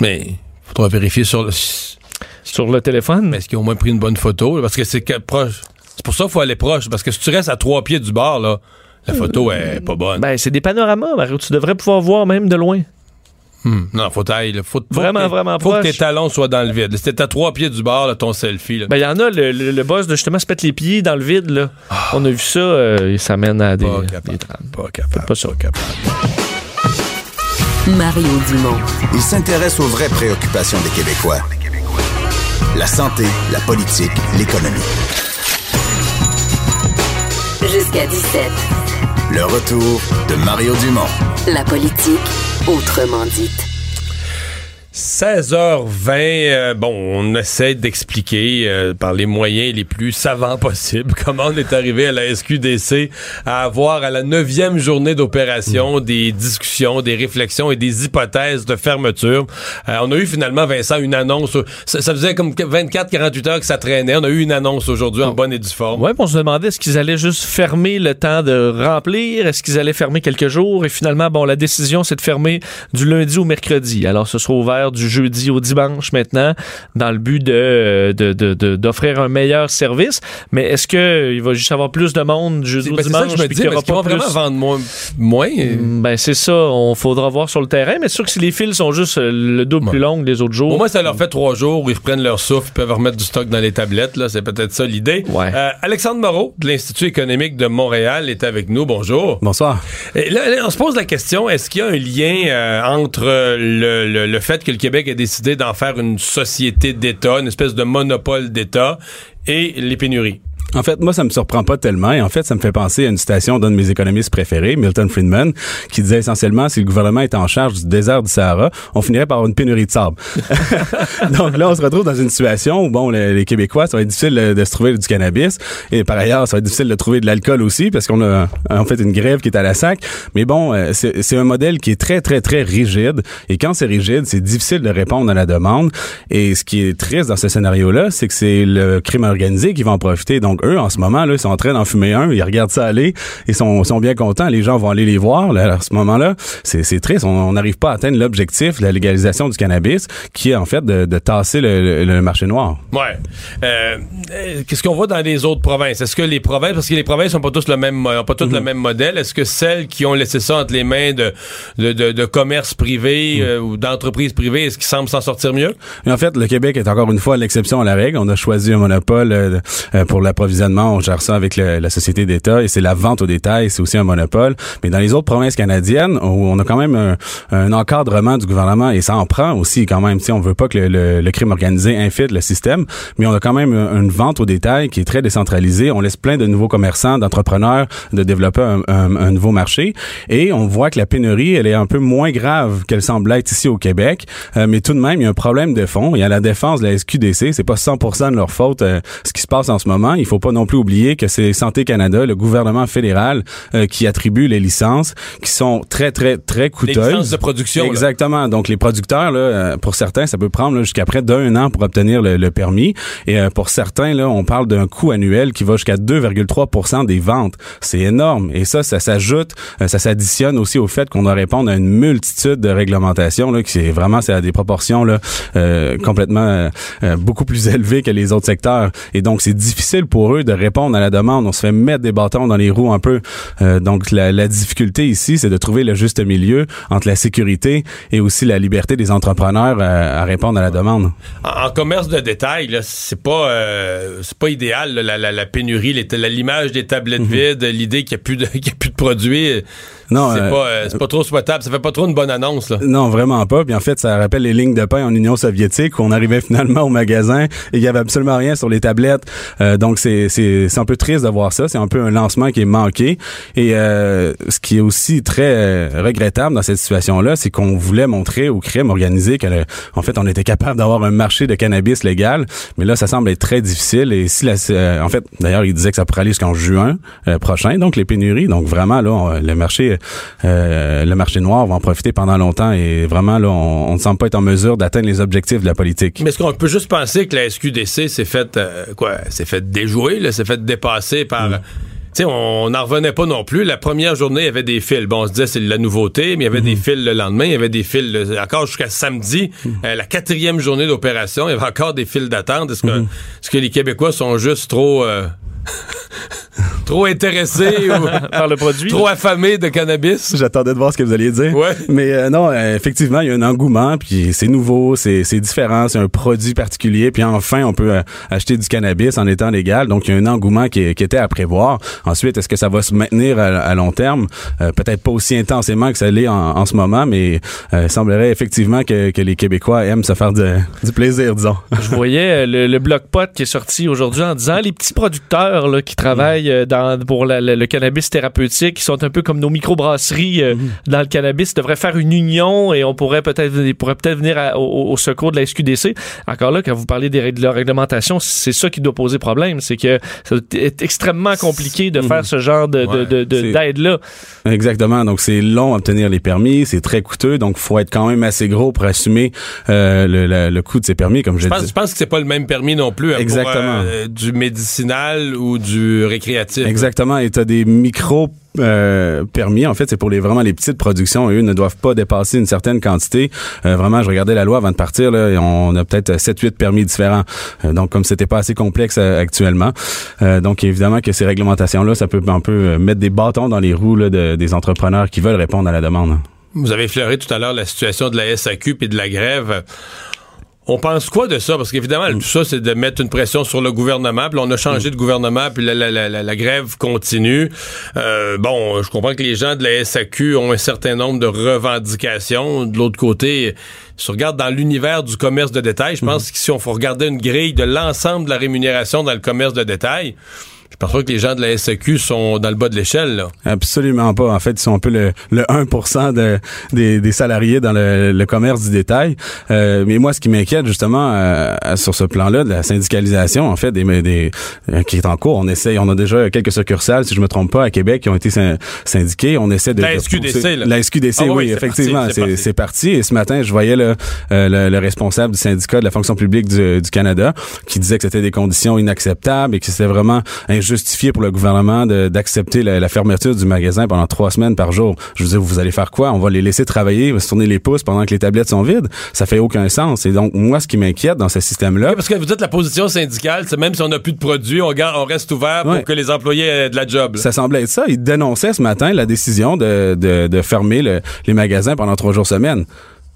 Mais faudra vérifier sur le. Sur le téléphone, Mais est-ce qu'ils ont au moins pris une bonne photo? Parce que c'est proche. C'est pour ça qu'il faut aller proche. Parce que si tu restes à trois pieds du bord, là, La photo est pas bonne. Ben, c'est des panoramas, Mario. Tu devrais pouvoir voir même de loin. Hmm. Non, faut tailler. Faut, faut Vraiment, que- vraiment Faut que tes talons soient dans le vide. C'était à trois pieds du bord, là, ton selfie. Là. Ben, il y en a, le, le, le boss de justement se mettre les pieds dans le vide, là. On a vu ça, euh, et ça mène à des, pas capable. Pas capable. Pas ça. Pas capable. Mario Dumont. Il s'intéresse aux vraies préoccupations des Québécois. La santé, la politique, l'économie. Jusqu'à 17. Le retour de Mario Dumont. La politique, autrement dite. 16h20, euh, bon, on essaie d'expliquer euh, par les moyens les plus savants possibles (laughs) comment on est arrivé à la SQDC à avoir à la neuvième journée d'opération des discussions, des réflexions et des hypothèses de fermeture. Euh, on a eu finalement, Vincent, une annonce. Ça, ça faisait comme 24-48 heures que ça traînait. On a eu une annonce aujourd'hui en bonne et due forme. Ouais, on se demandait est-ce qu'ils allaient juste fermer le temps de remplir, est-ce qu'ils allaient fermer quelques jours, et finalement, bon, la décision, c'est de fermer du lundi au mercredi. Alors, ce sera ouvert du jeudi au dimanche maintenant, dans le but de de- de- de- d'offrir un meilleur service. Mais est-ce que il va juste avoir plus de monde jeudi au Ben, c'est ça dimanche que je me puis dis, qu'il y mais pas vraiment plus- vendre moins? moins? Euh, Ben c'est ça, on faudra voir sur le terrain, mais c'est sûr que si les fils sont juste euh, le double plus long que les autres jours. Au moins, ça leur fait trois jours où ils reprennent leur souffle, ils peuvent remettre du stock dans les tablettes. Là, c'est peut-être ça l'idée. Ouais. Euh, Alexandre Moreau de l'Institut économique de Montréal est avec nous. Bonjour. Bonsoir. Et là, là, on se pose la question est-ce qu'il y a un lien euh, entre le, le- le fait que le Québec ait décidé d'en faire une société d'État, une espèce de monopole d'État, et les pénuries En fait, moi, ça me surprend pas tellement. Et en fait, ça me fait penser à une citation d'un de mes économistes préférés, Milton Friedman, qui disait essentiellement, si le gouvernement est en charge du désert du Sahara, on finirait par avoir une pénurie de sable. (laughs) Donc là, on se retrouve dans une situation où, bon, les, les Québécois, ça va être difficile de, se trouver du cannabis. Et par ailleurs, ça va être difficile de trouver de l'alcool aussi, parce qu'on a en fait une grève qui est à la sac. Mais bon, euh, c'est un modèle qui est très, très, très rigide. Et quand c'est rigide, c'est difficile de répondre à la demande. Et ce qui est triste dans ce scénario-là, c'est que c'est le crime organisé qui va en profiter. Donc eux, en ce moment, là, ils sont en train d'en fumer un, ils regardent ça aller, ils sont, sont bien contents. Les gens vont aller les voir. Là, à ce moment-là, c'est c'est triste. On n'arrive pas à atteindre l'objectif de la légalisation du cannabis, qui est en fait de, de tasser le, le- le marché noir. Ouais. Euh, euh, Qu'est-ce qu'on voit dans les autres provinces? Est-ce que les provinces, parce que les provinces n'ont pas tous le même, ont pas toutes le même modèle, est-ce que celles qui ont laissé ça entre les mains de, de, de, de commerces privés euh, ou d'entreprises privées, est-ce qu'ils semblent s'en sortir mieux? Mais en fait, le Québec est encore une fois l'exception à la règle. On a choisi un monopole euh, pour On gère ça avec la société d'État et c'est la vente au détail. C'est aussi un monopole. Mais dans les autres provinces canadiennes, où on a quand même un, encadrement du gouvernement et ça en prend aussi quand même. Sais, on veut pas que le, crime organisé infiltre le système, mais on a quand même une vente au détail qui est très décentralisée. On laisse plein de nouveaux commerçants, d'entrepreneurs de développer un nouveau marché et on voit que la pénurie, elle est un peu moins grave qu'elle semble être ici au Québec. Euh, mais tout de même, il y a un problème de fond. Il y a la défense de la SQDC. C'est pas 100% de leur faute euh, ce qui se passe en ce moment. Il faut pas non plus oublier que c'est Santé Canada, le gouvernement fédéral, euh, qui attribue les licences, qui sont très très très Les coûteuses. licences de production. là. Exactement. Donc les producteurs, là, euh, pour certains, ça peut prendre là, jusqu'à près d'un an pour obtenir le, le permis. Et euh, pour certains, là, on parle d'un coût annuel qui va jusqu'à 2,3 des ventes. C'est énorme. Et ça, ça s'ajoute, euh, ça s'additionne aussi au fait qu'on doit répondre à une multitude de réglementations là, qui est vraiment c'est à des proportions là, euh, complètement euh, beaucoup plus (laughs) élevées que les autres secteurs. Et donc c'est difficile pour eux de répondre à la demande. On se fait mettre des bâtons dans les roues un peu. Euh, donc la, la difficulté ici, c'est de trouver le juste milieu entre la sécurité et aussi la liberté des entrepreneurs à, à répondre à la demande. En, en commerce de détail, c'est pas euh, c'est pas idéal là, la, la, la pénurie, l'image des tablettes vides, l'idée qu'il y a plus de (laughs) qu'il y a plus de produits. Non, c'est euh, pas euh, c'est pas trop souhaitable. Ça fait pas trop une bonne annonce là. Non, vraiment pas. Puis en fait, ça rappelle les lignes de pain en Union soviétique où on arrivait finalement au magasin et il y avait absolument rien sur les tablettes. Euh, donc c'est c'est c'est un peu triste de voir ça. C'est un peu un lancement qui est manqué. Et euh, ce qui est aussi très euh, regrettable dans cette situation-là, c'est qu'on voulait montrer au crime organisé que le- en fait on était capable d'avoir un marché de cannabis légal. Mais là, ça semble être très difficile. Et si la, euh, en fait, d'ailleurs, il disait que ça pourrait aller jusqu'en juin prochain. Donc les pénuries. Donc vraiment là, on- le marché le marché noir va en profiter pendant longtemps et vraiment là, on, on ne semble pas être en mesure d'atteindre les objectifs de la politique. Mais est-ce qu'on peut juste penser que la SQDC s'est fait euh, quoi s'est fait déjouer, là, s'est fait dépasser par Mm. Tu sais, on n'en revenait pas non plus. La première journée, il y avait des fils. Bon, on se disait c'est de la nouveauté, mais il y avait des Mm-hmm. fils le lendemain, il y avait des fils le- encore jusqu'à samedi, Mm. euh, la quatrième journée d'opération, il y avait encore des fils d'attente. Est-ce que, est-ce que les Québécois sont juste trop... euh, (laughs) trop intéressés (laughs) ou par le produit. trop affamés de cannabis. J'attendais de voir ce que vous alliez dire. Ouais. Mais euh, non, euh, effectivement, il y a un engouement, puis c'est nouveau, c'est c'est différent, c'est un produit particulier, puis enfin, on peut euh, acheter du cannabis en étant légal. Donc, il y a un engouement qui, qui était à prévoir. Ensuite, est-ce que ça va se maintenir à, à long terme? Euh, Peut-être pas aussi intensément que ça l'est en, en ce moment, mais euh, il semblerait effectivement que, que les Québécois aiment se faire de- du plaisir, disons. Je voyais le, le bloc pot qui est sorti aujourd'hui en disant les petits producteurs là, qui travaillent dans, pour la- la- le cannabis thérapeutique, qui sont un peu comme nos microbrasseries euh, dans le cannabis, devraient faire une union et on pourrait peut-être peut-être venir à- au, au secours de la SQDC. Encore là, quand vous parlez des règles de la réglementation, c'est ça qui doit poser problème, c'est que c'est extrêmement compliqué de faire ce genre de, de- de- de- c'est- d'aide-là. Exactement. Donc, c'est long à obtenir les permis, c'est très coûteux, donc faut être quand même assez gros pour assumer euh, le, le- le coût de ces permis, comme je Je pense, dis. je pense que c'est pas le même permis non plus. hein, pour, Exactement. euh, du médicinal ou du récréatif. Exactement. Et t'as des micro euh, permis. En fait, c'est pour les vraiment les petites productions. Eux ne doivent pas dépasser une certaine quantité. Euh, vraiment, je regardais la loi avant de partir. Là, et on a peut-être 7-8 permis différents. Euh, donc, comme c'était pas assez complexe euh, actuellement. Euh, donc, évidemment que ces réglementations-là, ça peut un peu euh, mettre des bâtons dans les roues là, de- des entrepreneurs qui veulent répondre à la demande. Vous avez effleuré tout à l'heure la situation de la SAQ et de la grève. On pense quoi de ça? Parce qu'évidemment, tout ça, c'est de mettre une pression sur le gouvernement. Puis on a changé de gouvernement, puis la, la- la- la- la grève continue. Euh, bon, je comprends que les gens de la SAQ ont un certain nombre de revendications. De l'autre côté, si on regarde dans l'univers du commerce de détail, je pense que si on faut regarder une grille de l'ensemble de la rémunération dans le commerce de détail, je pense pas que les gens de la SAQ sont dans le bas de l'échelle, là. Absolument pas. En fait, ils sont un peu le, le 1% de, des, des salariés dans le, le commerce du détail. Euh, mais moi, ce qui m'inquiète justement euh, sur ce plan-là de la syndicalisation, en fait, des, des euh, qui est en cours, on essaie, on a déjà quelques succursales, si je me trompe pas, à Québec, qui ont été syn- syndiquées. On essaie de La SQDC, là. La SQDC, Ah oui, effectivement, parti, c'est c'est parti. c'est parti. Et ce matin, je voyais le, euh, le, le responsable du syndicat de la fonction publique du, du Canada qui disait que c'était des conditions inacceptables et que c'était vraiment injustifié pour le gouvernement d'accepter la, la fermeture du magasin pendant trois semaines par jour. Je veux dire, vous allez faire quoi? On va les laisser travailler, ils vont se tourner les pouces pendant que les tablettes sont vides? Ça fait aucun sens. Et donc, moi, ce qui m'inquiète dans ce système-là, parce que vous dites la position syndicale, c'est même si on n'a plus de produits, on, garde, on reste ouvert pour que les employés aient de la job. là. Ça semblait être ça. Il dénonçait ce matin la décision de, de, de fermer le- les magasins pendant trois jours semaine.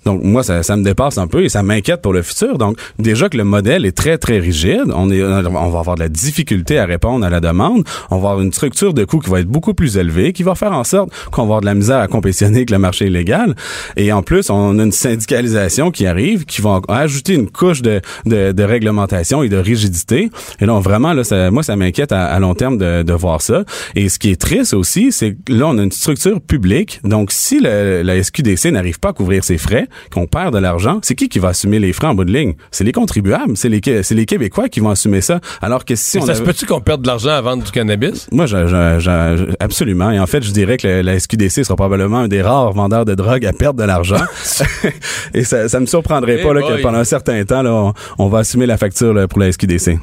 Donc moi ça, ça me dépasse un peu et ça m'inquiète pour le futur. Donc déjà que le modèle est très très rigide, on est on va avoir de la difficulté à répondre à la demande, on va avoir une structure de coûts qui va être beaucoup plus élevée, qui va faire en sorte qu'on va avoir de la misère à compétitionner avec le marché illégal et en plus on a une syndicalisation qui arrive qui va ajouter une couche de, de, de réglementation et de rigidité. Et donc vraiment là ça, moi ça m'inquiète à, à long terme de, de voir ça. Et ce qui est triste aussi, c'est que là on a une structure publique. Donc si le- la SQDC n'arrive pas à couvrir ses frais, qu'on perd de l'argent, c'est qui qui va assumer les frais en bout de ligne? C'est les contribuables, c'est les les Québécois qui vont assumer ça. Alors que si Mais on ça se peut-tu qu'on perde de l'argent à vendre du cannabis? moi, je, je- je- absolument. Et en fait, je dirais que la, la SQDC sera probablement un des rares vendeurs de drogue à perdre de l'argent. (laughs) Et ça, ça me surprendrait Eh pas là, boy. que pendant un certain temps, là, on, on va assumer la facture là, pour la SQDC.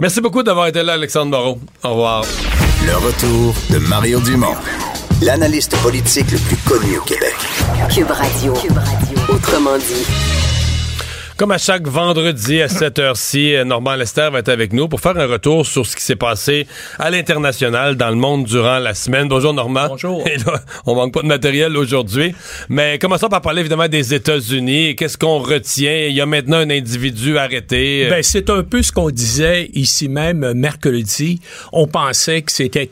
Merci beaucoup d'avoir été là, Alexandre Moreau. Au revoir. Le retour de Mario Dumont, l'analyste politique le plus connu au Québec. Cube Radio. Cube Radio. Autrement dit. Comme à chaque vendredi à cette heure-ci, euh, Normand Lester va être avec nous pour faire un retour sur ce qui s'est passé à l'international dans le monde durant la semaine. Bonjour Normand. Bonjour. Et là, (laughs) on manque pas de matériel aujourd'hui. Mais commençons par parler évidemment des États-Unis. Qu'est-ce qu'on retient? Il y a maintenant un individu arrêté. Ben, c'est un peu ce qu'on disait ici même euh, mercredi. On pensait que c'était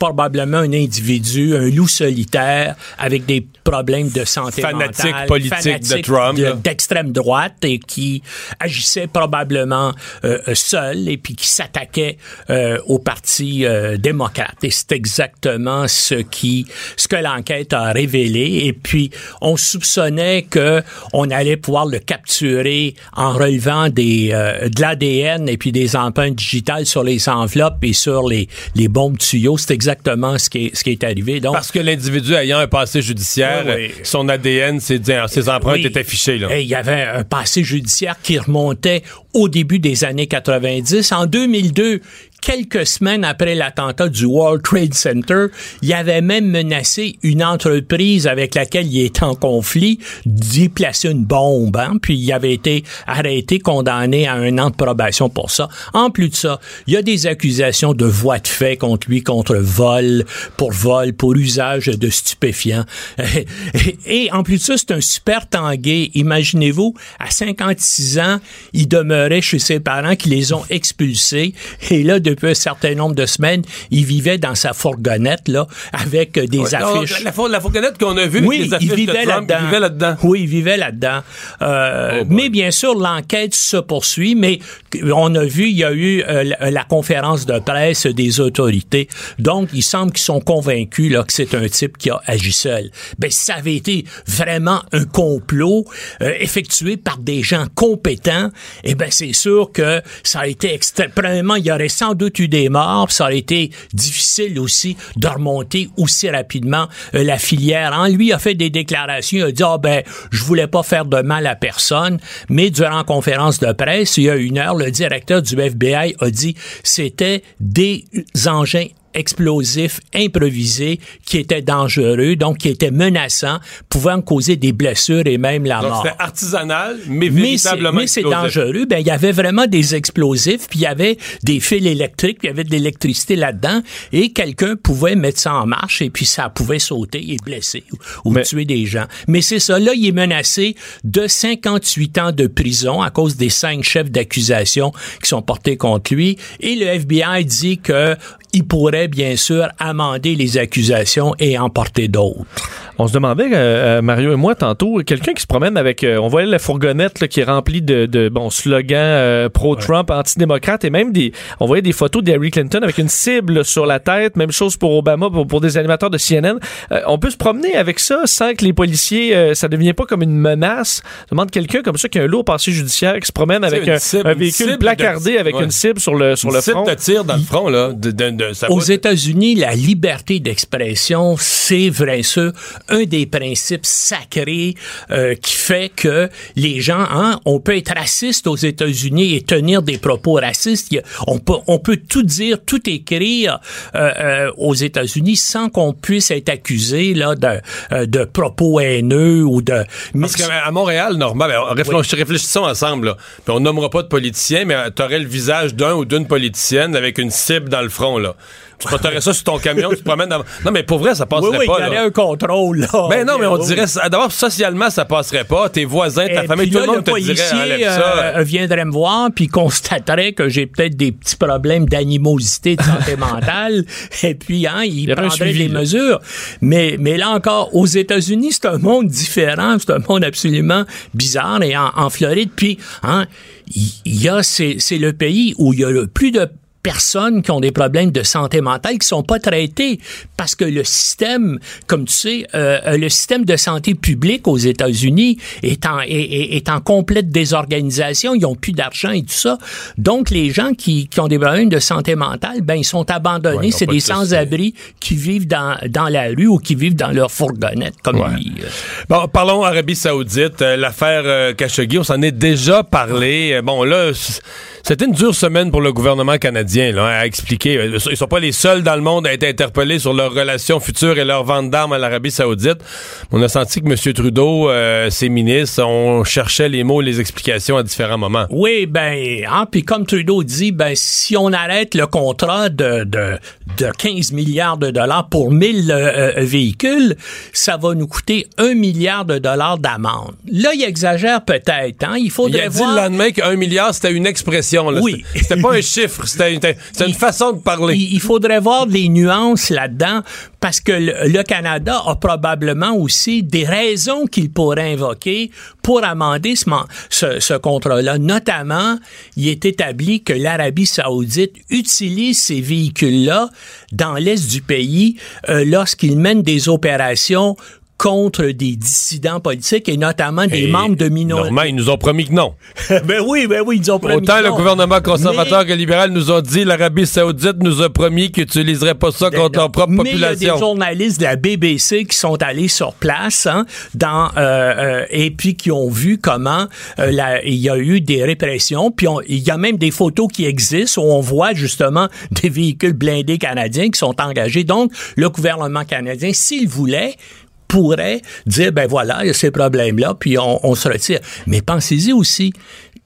probablement un individu, un loup solitaire avec des problèmes de santé Fanatique mentale, politique de fanatique Trump, de- là. d'extrême droite et qui agissait probablement euh, euh, seul et puis qui s'attaquait euh, au parti euh, démocrate. Et c'est exactement ce qui, ce que l'enquête a révélé. Et puis on soupçonnait que on allait pouvoir le capturer en relevant des euh, de l'ADN et puis des empreintes digitales sur les enveloppes et sur les les bombes tuyaux. C'est exactement ce qui est ce qui est arrivé. Donc Parce que l'individu ayant un passé judiciaire, Oui. euh, son ADN, ses, ses empreintes Oui. étaient fichées. Là. Et il y avait un passé judiciaire qui remontait au début des années 90. En 2002, quelques semaines après l'attentat du World Trade Center, il avait même menacé une entreprise avec laquelle il est en conflit d'y placer une bombe. Hein? Puis il avait été arrêté, condamné à un an de probation pour ça. En plus de ça, il y a des accusations de voies de fait contre lui, contre vol, pour vol, pour usage de stupéfiants. (laughs) Et en plus de ça, c'est un super tangué. Imaginez-vous, à 56 ans, il demeurait chez ses parents qui les ont expulsés. Et là, depuis un certain nombre de semaines, il vivait dans sa fourgonnette, là, avec des Ouais, affiches. non, la, la fourgonnette qu'on a vue, Oui, avec les affiches il vivait de Trump, là-dedans. il vivait là-dedans. Oui, il vivait là-dedans. Euh, Oh mais bien sûr, l'enquête se poursuit, mais on a vu, il y a eu euh, la, la conférence de presse des autorités. Donc, il semble qu'ils sont convaincus là, que c'est un type qui a agi seul. Ben, ça avait été vraiment un complot euh, effectué par des gens compétents, eh ben c'est sûr que ça a été extrêmement... Il y aurait sans eu des ça aurait été difficile aussi de remonter aussi rapidement euh, la filière. En lui a fait des déclarations, il a dit ah ben je voulais pas faire de mal à personne, mais durant la conférence de presse il y a une heure, le directeur du FBI a dit c'était des engins explosifs improvisés qui étaient dangereux, donc qui étaient menaçants, pouvant causer des blessures et même la Donc mort. c'était artisanal, mais véritablement mais c'est explosif. dangereux. Ben, il y avait vraiment des explosifs, puis il y avait des fils électriques, puis il y avait de l'électricité là-dedans, et quelqu'un pouvait mettre ça en marche, et puis ça pouvait sauter et blesser ou, ou Mais- tuer des gens. Mais c'est ça. Là, il est menacé de 58 ans de prison à cause des cinq chefs d'accusation qui sont portés contre lui, et le FBI dit que il pourrait bien sûr amender les accusations et en porter d'autres. On se demandait, euh, euh, Mario et moi, tantôt, quelqu'un qui se promène avec, euh, on voyait la fourgonnette là, qui est remplie de, de bon slogans euh, pro-Trump, anti-démocrate, et même des, on voyait des photos d'Hillary Clinton avec une cible là, sur la tête, même chose pour Obama, pour, pour des animateurs de CNN. Euh, on peut se promener avec ça sans que les policiers, euh, ça ne devient pas comme une menace. Je demande quelqu'un comme ça qui a un lourd passé judiciaire, qui se promène avec un, cible- un une véhicule placardé de- avec ouais. une cible sur le, sur Une le cible front. te tire dans le front, là. De, de- de- ça Aux va- États-Unis, la liberté d'expression, c'est vrai sûr un des principes sacrés euh, qui fait que les gens, hein, on peut être raciste aux États-Unis et tenir des propos racistes. On peut, on peut tout dire, tout écrire euh, euh, aux États-Unis sans qu'on puisse être accusé là de, euh, de propos haineux ou de. Parce qu'à Montréal, normal, ben, réfléch- réfléchissons ensemble. Là. Puis on nommera pas de politicien, mais tu aurais le visage d'un ou d'une politicienne avec une cible dans le front. là. Tu porterais ça sur ton camion, tu te promènes dans... Non, mais pour vrai, ça oui, passerait oui, pas. il y aurait un contrôle là. Ben non, mais on Oui, dirait... D'abord, socialement, ça passerait pas. Tes voisins, ta Et famille, tout là, le monde te policier dirait, enlève ça. euh, viendrait me voir puis constaterait que j'ai peut-être des petits problèmes d'animosité de santé (laughs) mentale et puis hein, il, y un prendrait suivi, des là. mesures. Mais mais là encore, aux États-Unis, c'est un monde différent, c'est un monde absolument bizarre et en, en Floride puis hein, il il y a c'est c'est le pays où il y a le plus de personnes qui ont des problèmes de santé mentale qui sont pas traitées parce que le système, comme tu sais, euh, le système de santé publique aux États-Unis est en est, est- en complète désorganisation. Ils ont plus d'argent et tout ça. Donc les gens qui, qui ont des problèmes de santé mentale, ben ils sont abandonnés. Ouais, ils ont C'est des sans-abri qui vivent dans dans la rue ou qui vivent dans leur fourgonnette comme Ouais. lui. euh. Bon, parlons Arabie Saoudite. Euh, L'affaire euh, Khashoggi, on s'en est déjà parlé. Euh, Bon, là, c'était une dure semaine pour le gouvernement canadien là, à expliquer. Euh, Ils sont pas les seuls dans le monde à être interpellés sur leurs relations futures et leur vente d'armes à l'Arabie Saoudite. On a senti que M. Trudeau, euh, ses ministres, on cherchait les mots, les explications à différents moments. Oui, ben, hein, puis comme Trudeau dit, ben, si on arrête le contrat de, de, de 15 milliards de dollars pour 1000 euh, euh, véhicules, ça va nous coûter 1 milliard de dollars d'amende. Là, il exagère peut-être, hein. Il Il faudrait a dit voir. le lendemain qu'un milliard, c'était une expression. Là. Oui. C'était pas un chiffre, c'était une, une façon de parler. Il, faudrait voir des nuances là-dedans parce que le, le Canada a probablement aussi des raisons qu'il pourrait invoquer pour amender ce, ce contrat-là. Notamment, il est établi que l'Arabie saoudite utilise ces véhicules-là dans l'est du pays euh, lorsqu'ils mènent des opérations contre des dissidents politiques et notamment des Et membres de minorités. Normand, ils nous ont promis que non. (laughs) ben oui, ben oui, ils nous ont promis Autant que le non. gouvernement conservateur Mais- que libéral nous ont dit, l'Arabie saoudite nous a promis qu'ils n'utiliseraient pas ça contre leur propre Mais il y a des population. journalistes de la BBC qui sont allés sur place, hein, dans euh, euh, et puis qui ont vu comment euh, la- il y a eu des répressions. Puis on- il y a même des photos qui existent où on voit justement (laughs) des véhicules blindés canadiens qui sont engagés. Donc le gouvernement canadien, s'il voulait pourrait dire ben voilà il y a ces problèmes là puis on, se retire mais pensez-y aussi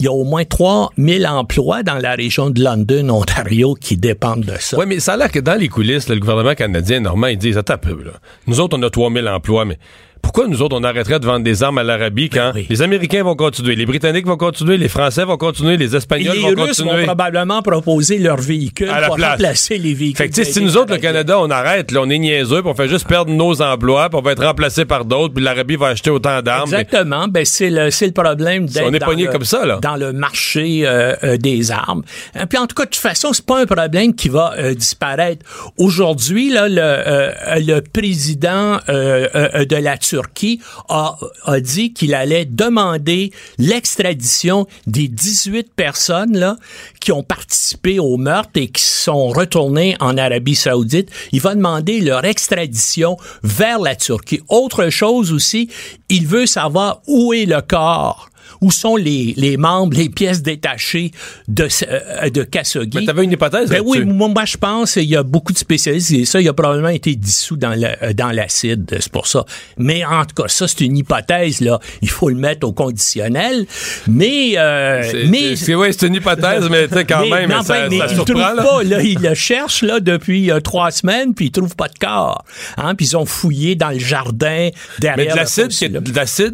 il y a au moins 3000 emplois dans la région de London, Ontario, qui dépendent de ça. Oui, mais ça a l'air que dans les coulisses, le gouvernement canadien, normand, ils disent, attends un peu, là. Nous autres, on a 3000 emplois, mais pourquoi nous autres, on arrêterait de vendre des armes à l'Arabie quand Ben oui. les Américains vont continuer, les Britanniques vont continuer, les Français vont continuer, les Espagnols les vont Russes continuer? vont probablement proposer leurs véhicules À la pour place. remplacer les véhicules. Fait que, si nous autres, le. Canada, on arrête, là, on est niaiseux, puis on fait juste perdre nos emplois, puis on va être remplacé par d'autres, puis l'Arabie va acheter autant d'armes. Exactement. Ben, c'est le, c'est le problème d'être On est dans pogné le- comme ça, là. Dans le marché euh, euh, des armes. Et puis, en tout cas, de toute façon, c'est pas un problème qui va euh, disparaître. Aujourd'hui, là, le, euh, le président euh, euh, de la Turquie a, dit qu'il allait demander l'extradition des 18 personnes, qui ont participé au meurtre et qui sont retournées en Arabie Saoudite. Il va demander leur extradition vers la Turquie. Autre chose aussi, il veut savoir où est le corps. Où sont les, les membres, les pièces détachées de, euh, de Khashoggi? Mais t'avais une hypothèse Ben oui, moi, moi, je pense il y a beaucoup de spécialistes et ça, il a probablement été dissous dans le- euh, dans l'acide, c'est pour ça. Mais en tout cas, ça, c'est une hypothèse, là. Il faut le mettre au conditionnel. Mais, euh, C'est- mais, c'est- ouais, c'est une hypothèse, mais quand (laughs) mais- même, mais enfin, ça, mais ça il surprend, trouve là. pas, là. Il le cherche, là, depuis euh, trois semaines, puis il trouve pas de corps. Hein, puis ils ont fouillé dans le jardin, derrière Mais de l'acide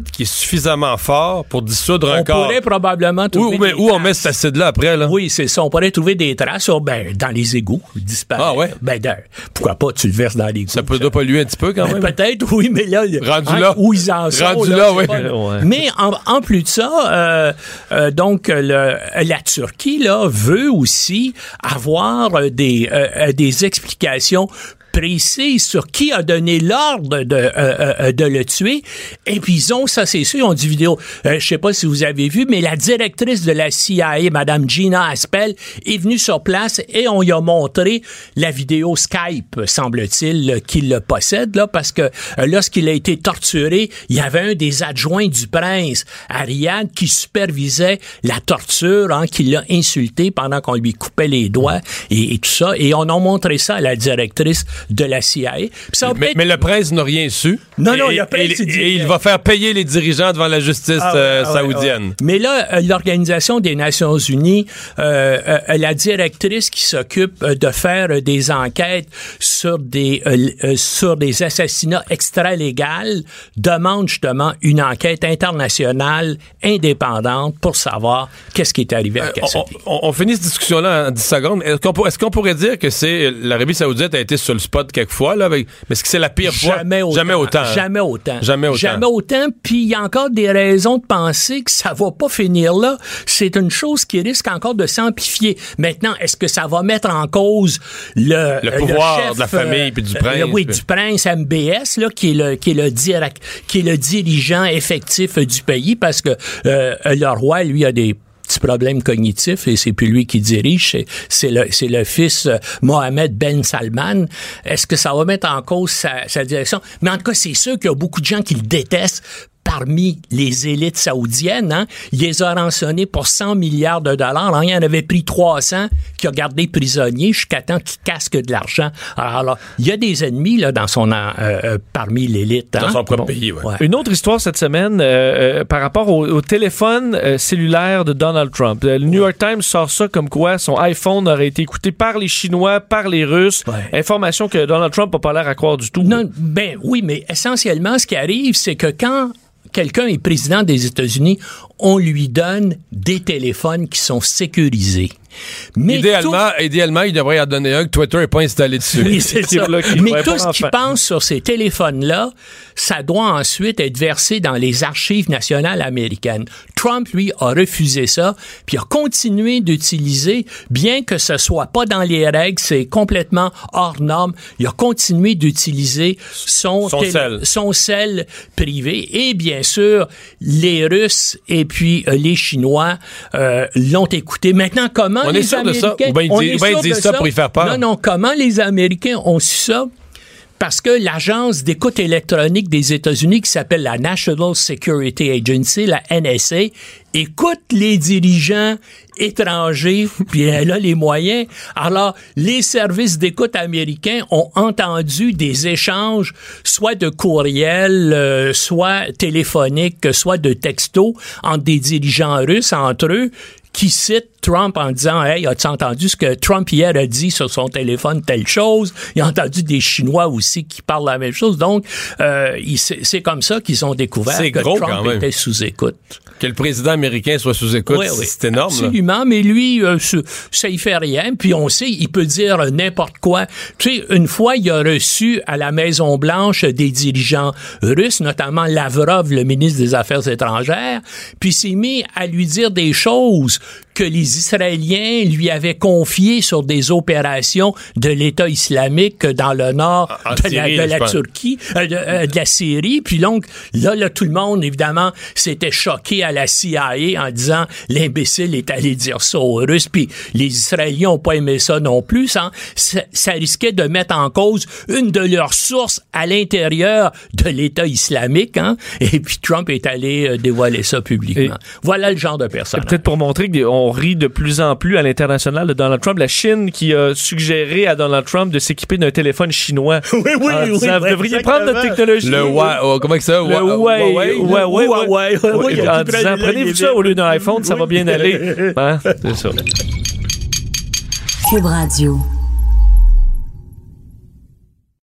qui, qui est suffisamment fort pour dissoudre un On corps. pourrait probablement Où, trouver où, mais des où on met cet acide-là après, là? Oui, c'est ça. On pourrait trouver des traces oh, ben, dans les égouts, disparaître. Ah ouais? Ben, dans- pourquoi pas, tu le verses dans l'égout. Ça peut polluer un petit peu quand Ben, même. (laughs) Peut-être, oui, mais là, Rendu hein, là. où ils en sont. Rendu là, oui. pas- Ouais. Mais en, en plus de ça, euh, euh, donc le, la Turquie là veut aussi avoir euh, des euh, euh, des explications précises sur qui a donné l'ordre de, euh, euh, de le tuer. Et puis ils ont, ça c'est sûr, ils ont du vidéo. Euh, je sais pas si vous avez vu, mais la directrice de la CIA, Madame Gina Aspel, est venue sur place et on lui a montré la vidéo Skype, semble-t-il, euh, qu'il le possède, là, parce que euh, lorsqu'il a été torturé, il y avait un des adjoints du prince, à Riyad, qui supervisait la torture, hein, qui l'a insulté pendant qu'on lui coupait les doigts et, et tout ça. Et on a montré ça à la directrice de la CIA. Ça a Mais, le prince n'a rien su. Non, non, Et- le prince, et- il dit- et il va faire payer les dirigeants devant la justice Ah euh, ah saoudienne. ah. Mais là, euh, l'Organisation des Nations Unies, euh, euh, la directrice qui s'occupe euh, de faire euh, des enquêtes sur des euh, euh, sur des assassinats extra-légaux demande justement une enquête internationale indépendante pour savoir qu'est-ce qui est arrivé à Euh, On, Khashoggi. on- on finit cette discussion-là en 10 secondes. Est-ce qu'on, pour- est-ce qu'on pourrait dire que c'est l'Arabie Saoudite a été sur le spot quelquefois, là, avec- mais est-ce que c'est la pire fois? Jamais autant. Jamais autant. hein? Jamais autant. Jamais autant. Jamais autant. Puis il y a encore des raisons de penser que ça va pas finir là. C'est une chose qui risque encore de s'amplifier. Maintenant, est-ce que ça va mettre en cause le, Le euh, pouvoir chef, de la famille euh, puis du euh, prince, oui, puis- du prince MBS là, qui est le qui est le direct, qui est le dirigeant effectif euh, du pays parce que euh, le roi lui a des petits problèmes cognitifs et c'est plus lui qui dirige, c'est- le, le fils euh, Mohamed Ben Salman. Est-ce que ça va mettre en cause sa, sa direction? Mais en tout cas, c'est sûr qu'il y a beaucoup de gens qui le détestent parmi les élites saoudiennes. Hein. Il les a rançonnés pour 100 milliards de dollars. Hein. Il en avait pris 300 qui a gardé prisonniers jusqu'à temps qu'il casque de l'argent. Alors, il y a des ennemis là, dans son, euh, euh, parmi l'élite. Dans hein. son propre Bon. pays, ouais. Ouais. Une autre histoire cette semaine euh, euh, par rapport au, au téléphone euh, cellulaire de Donald Trump. Le New York Times sort ça comme quoi son iPhone aurait été écouté par les Chinois, par les Russes. Ouais. Information que Donald Trump n'a pas l'air à croire du tout. Non, ben oui, mais essentiellement, ce qui arrive, c'est que quand quelqu'un est président des États-Unis, on lui donne des téléphones qui sont sécurisés. Mais idéalement, idéalement, il devrait y en donner un que Twitter n'est pas installé dessus. Oui, c'est (laughs) ça. Mais tout ce qui pense sur ces téléphones-là, ça doit ensuite être versé dans les archives nationales américaines. Trump, lui, a refusé ça, puis a continué d'utiliser, bien que ce soit pas dans les règles, c'est complètement hors norme, il a continué d'utiliser son, Son cell privé. Et bien sûr, les Russes et puis euh, les Chinois euh, l'ont écouté. Maintenant, comment On est sûr de ça? Ou bien ils disent- ils ça pour y faire peur? Non, non, comment les Américains ont su ça? Parce que l'agence d'écoute électronique des États-Unis, qui s'appelle la National Security Agency, la NSA, écoute les dirigeants étrangers, (laughs) puis elle a les moyens. Alors, les services d'écoute américains ont entendu des échanges, soit de courriels, euh, soit téléphoniques, soit de textos, entre des dirigeants russes entre eux, qui citent Trump en disant Hey, as-tu entendu ce que Trump hier a dit sur son téléphone, telle chose? Il a entendu des Chinois aussi qui parlent la même chose. Donc, euh, c'est comme ça qu'ils ont découvert que gros, Trump était sous écoute. Que le président américain soit sous écoute, Oui, oui. c'est énorme. là. Absolument, mais lui, euh, ça y fait rien. Puis on sait, il peut dire n'importe quoi. Tu sais, une fois, il a reçu à la Maison Blanche des dirigeants russes, notamment Lavrov, le ministre des Affaires étrangères, puis s'est mis à lui dire des choses que les Israéliens lui avaient confiées sur des opérations de l'État islamique dans le nord En- en de la, de. Turquie, euh, de, euh, de la Syrie. Puis donc, là, là, tout le monde, évidemment, s'était choqué à la CIA en disant l'imbécile est allé dire ça aux Russes. Puis les Israéliens n'ont pas aimé ça non plus. hein. Ça, ça risquait de mettre en cause une de leurs sources à l'intérieur de l'État islamique. Hein. Et puis Trump est allé euh, dévoiler ça publiquement. Et- voilà le genre de personne. Peut-être pour montrer qu'on rit de plus en plus à l'international de Donald Trump. La Chine qui a suggéré à Donald Trump de s'équiper d'un téléphone chinois. (laughs) Oui, oui, en oui, disant, Vous oui, devriez prendre notre technologie. Le Wa- oh, comment que ça? Le Wa- Huawei, Huawei? Huawei, Disant, prenez-vous ça au lieu d'un iPhone, ça va bien aller. (laughs) Hein? C'est ça. Cube Radio.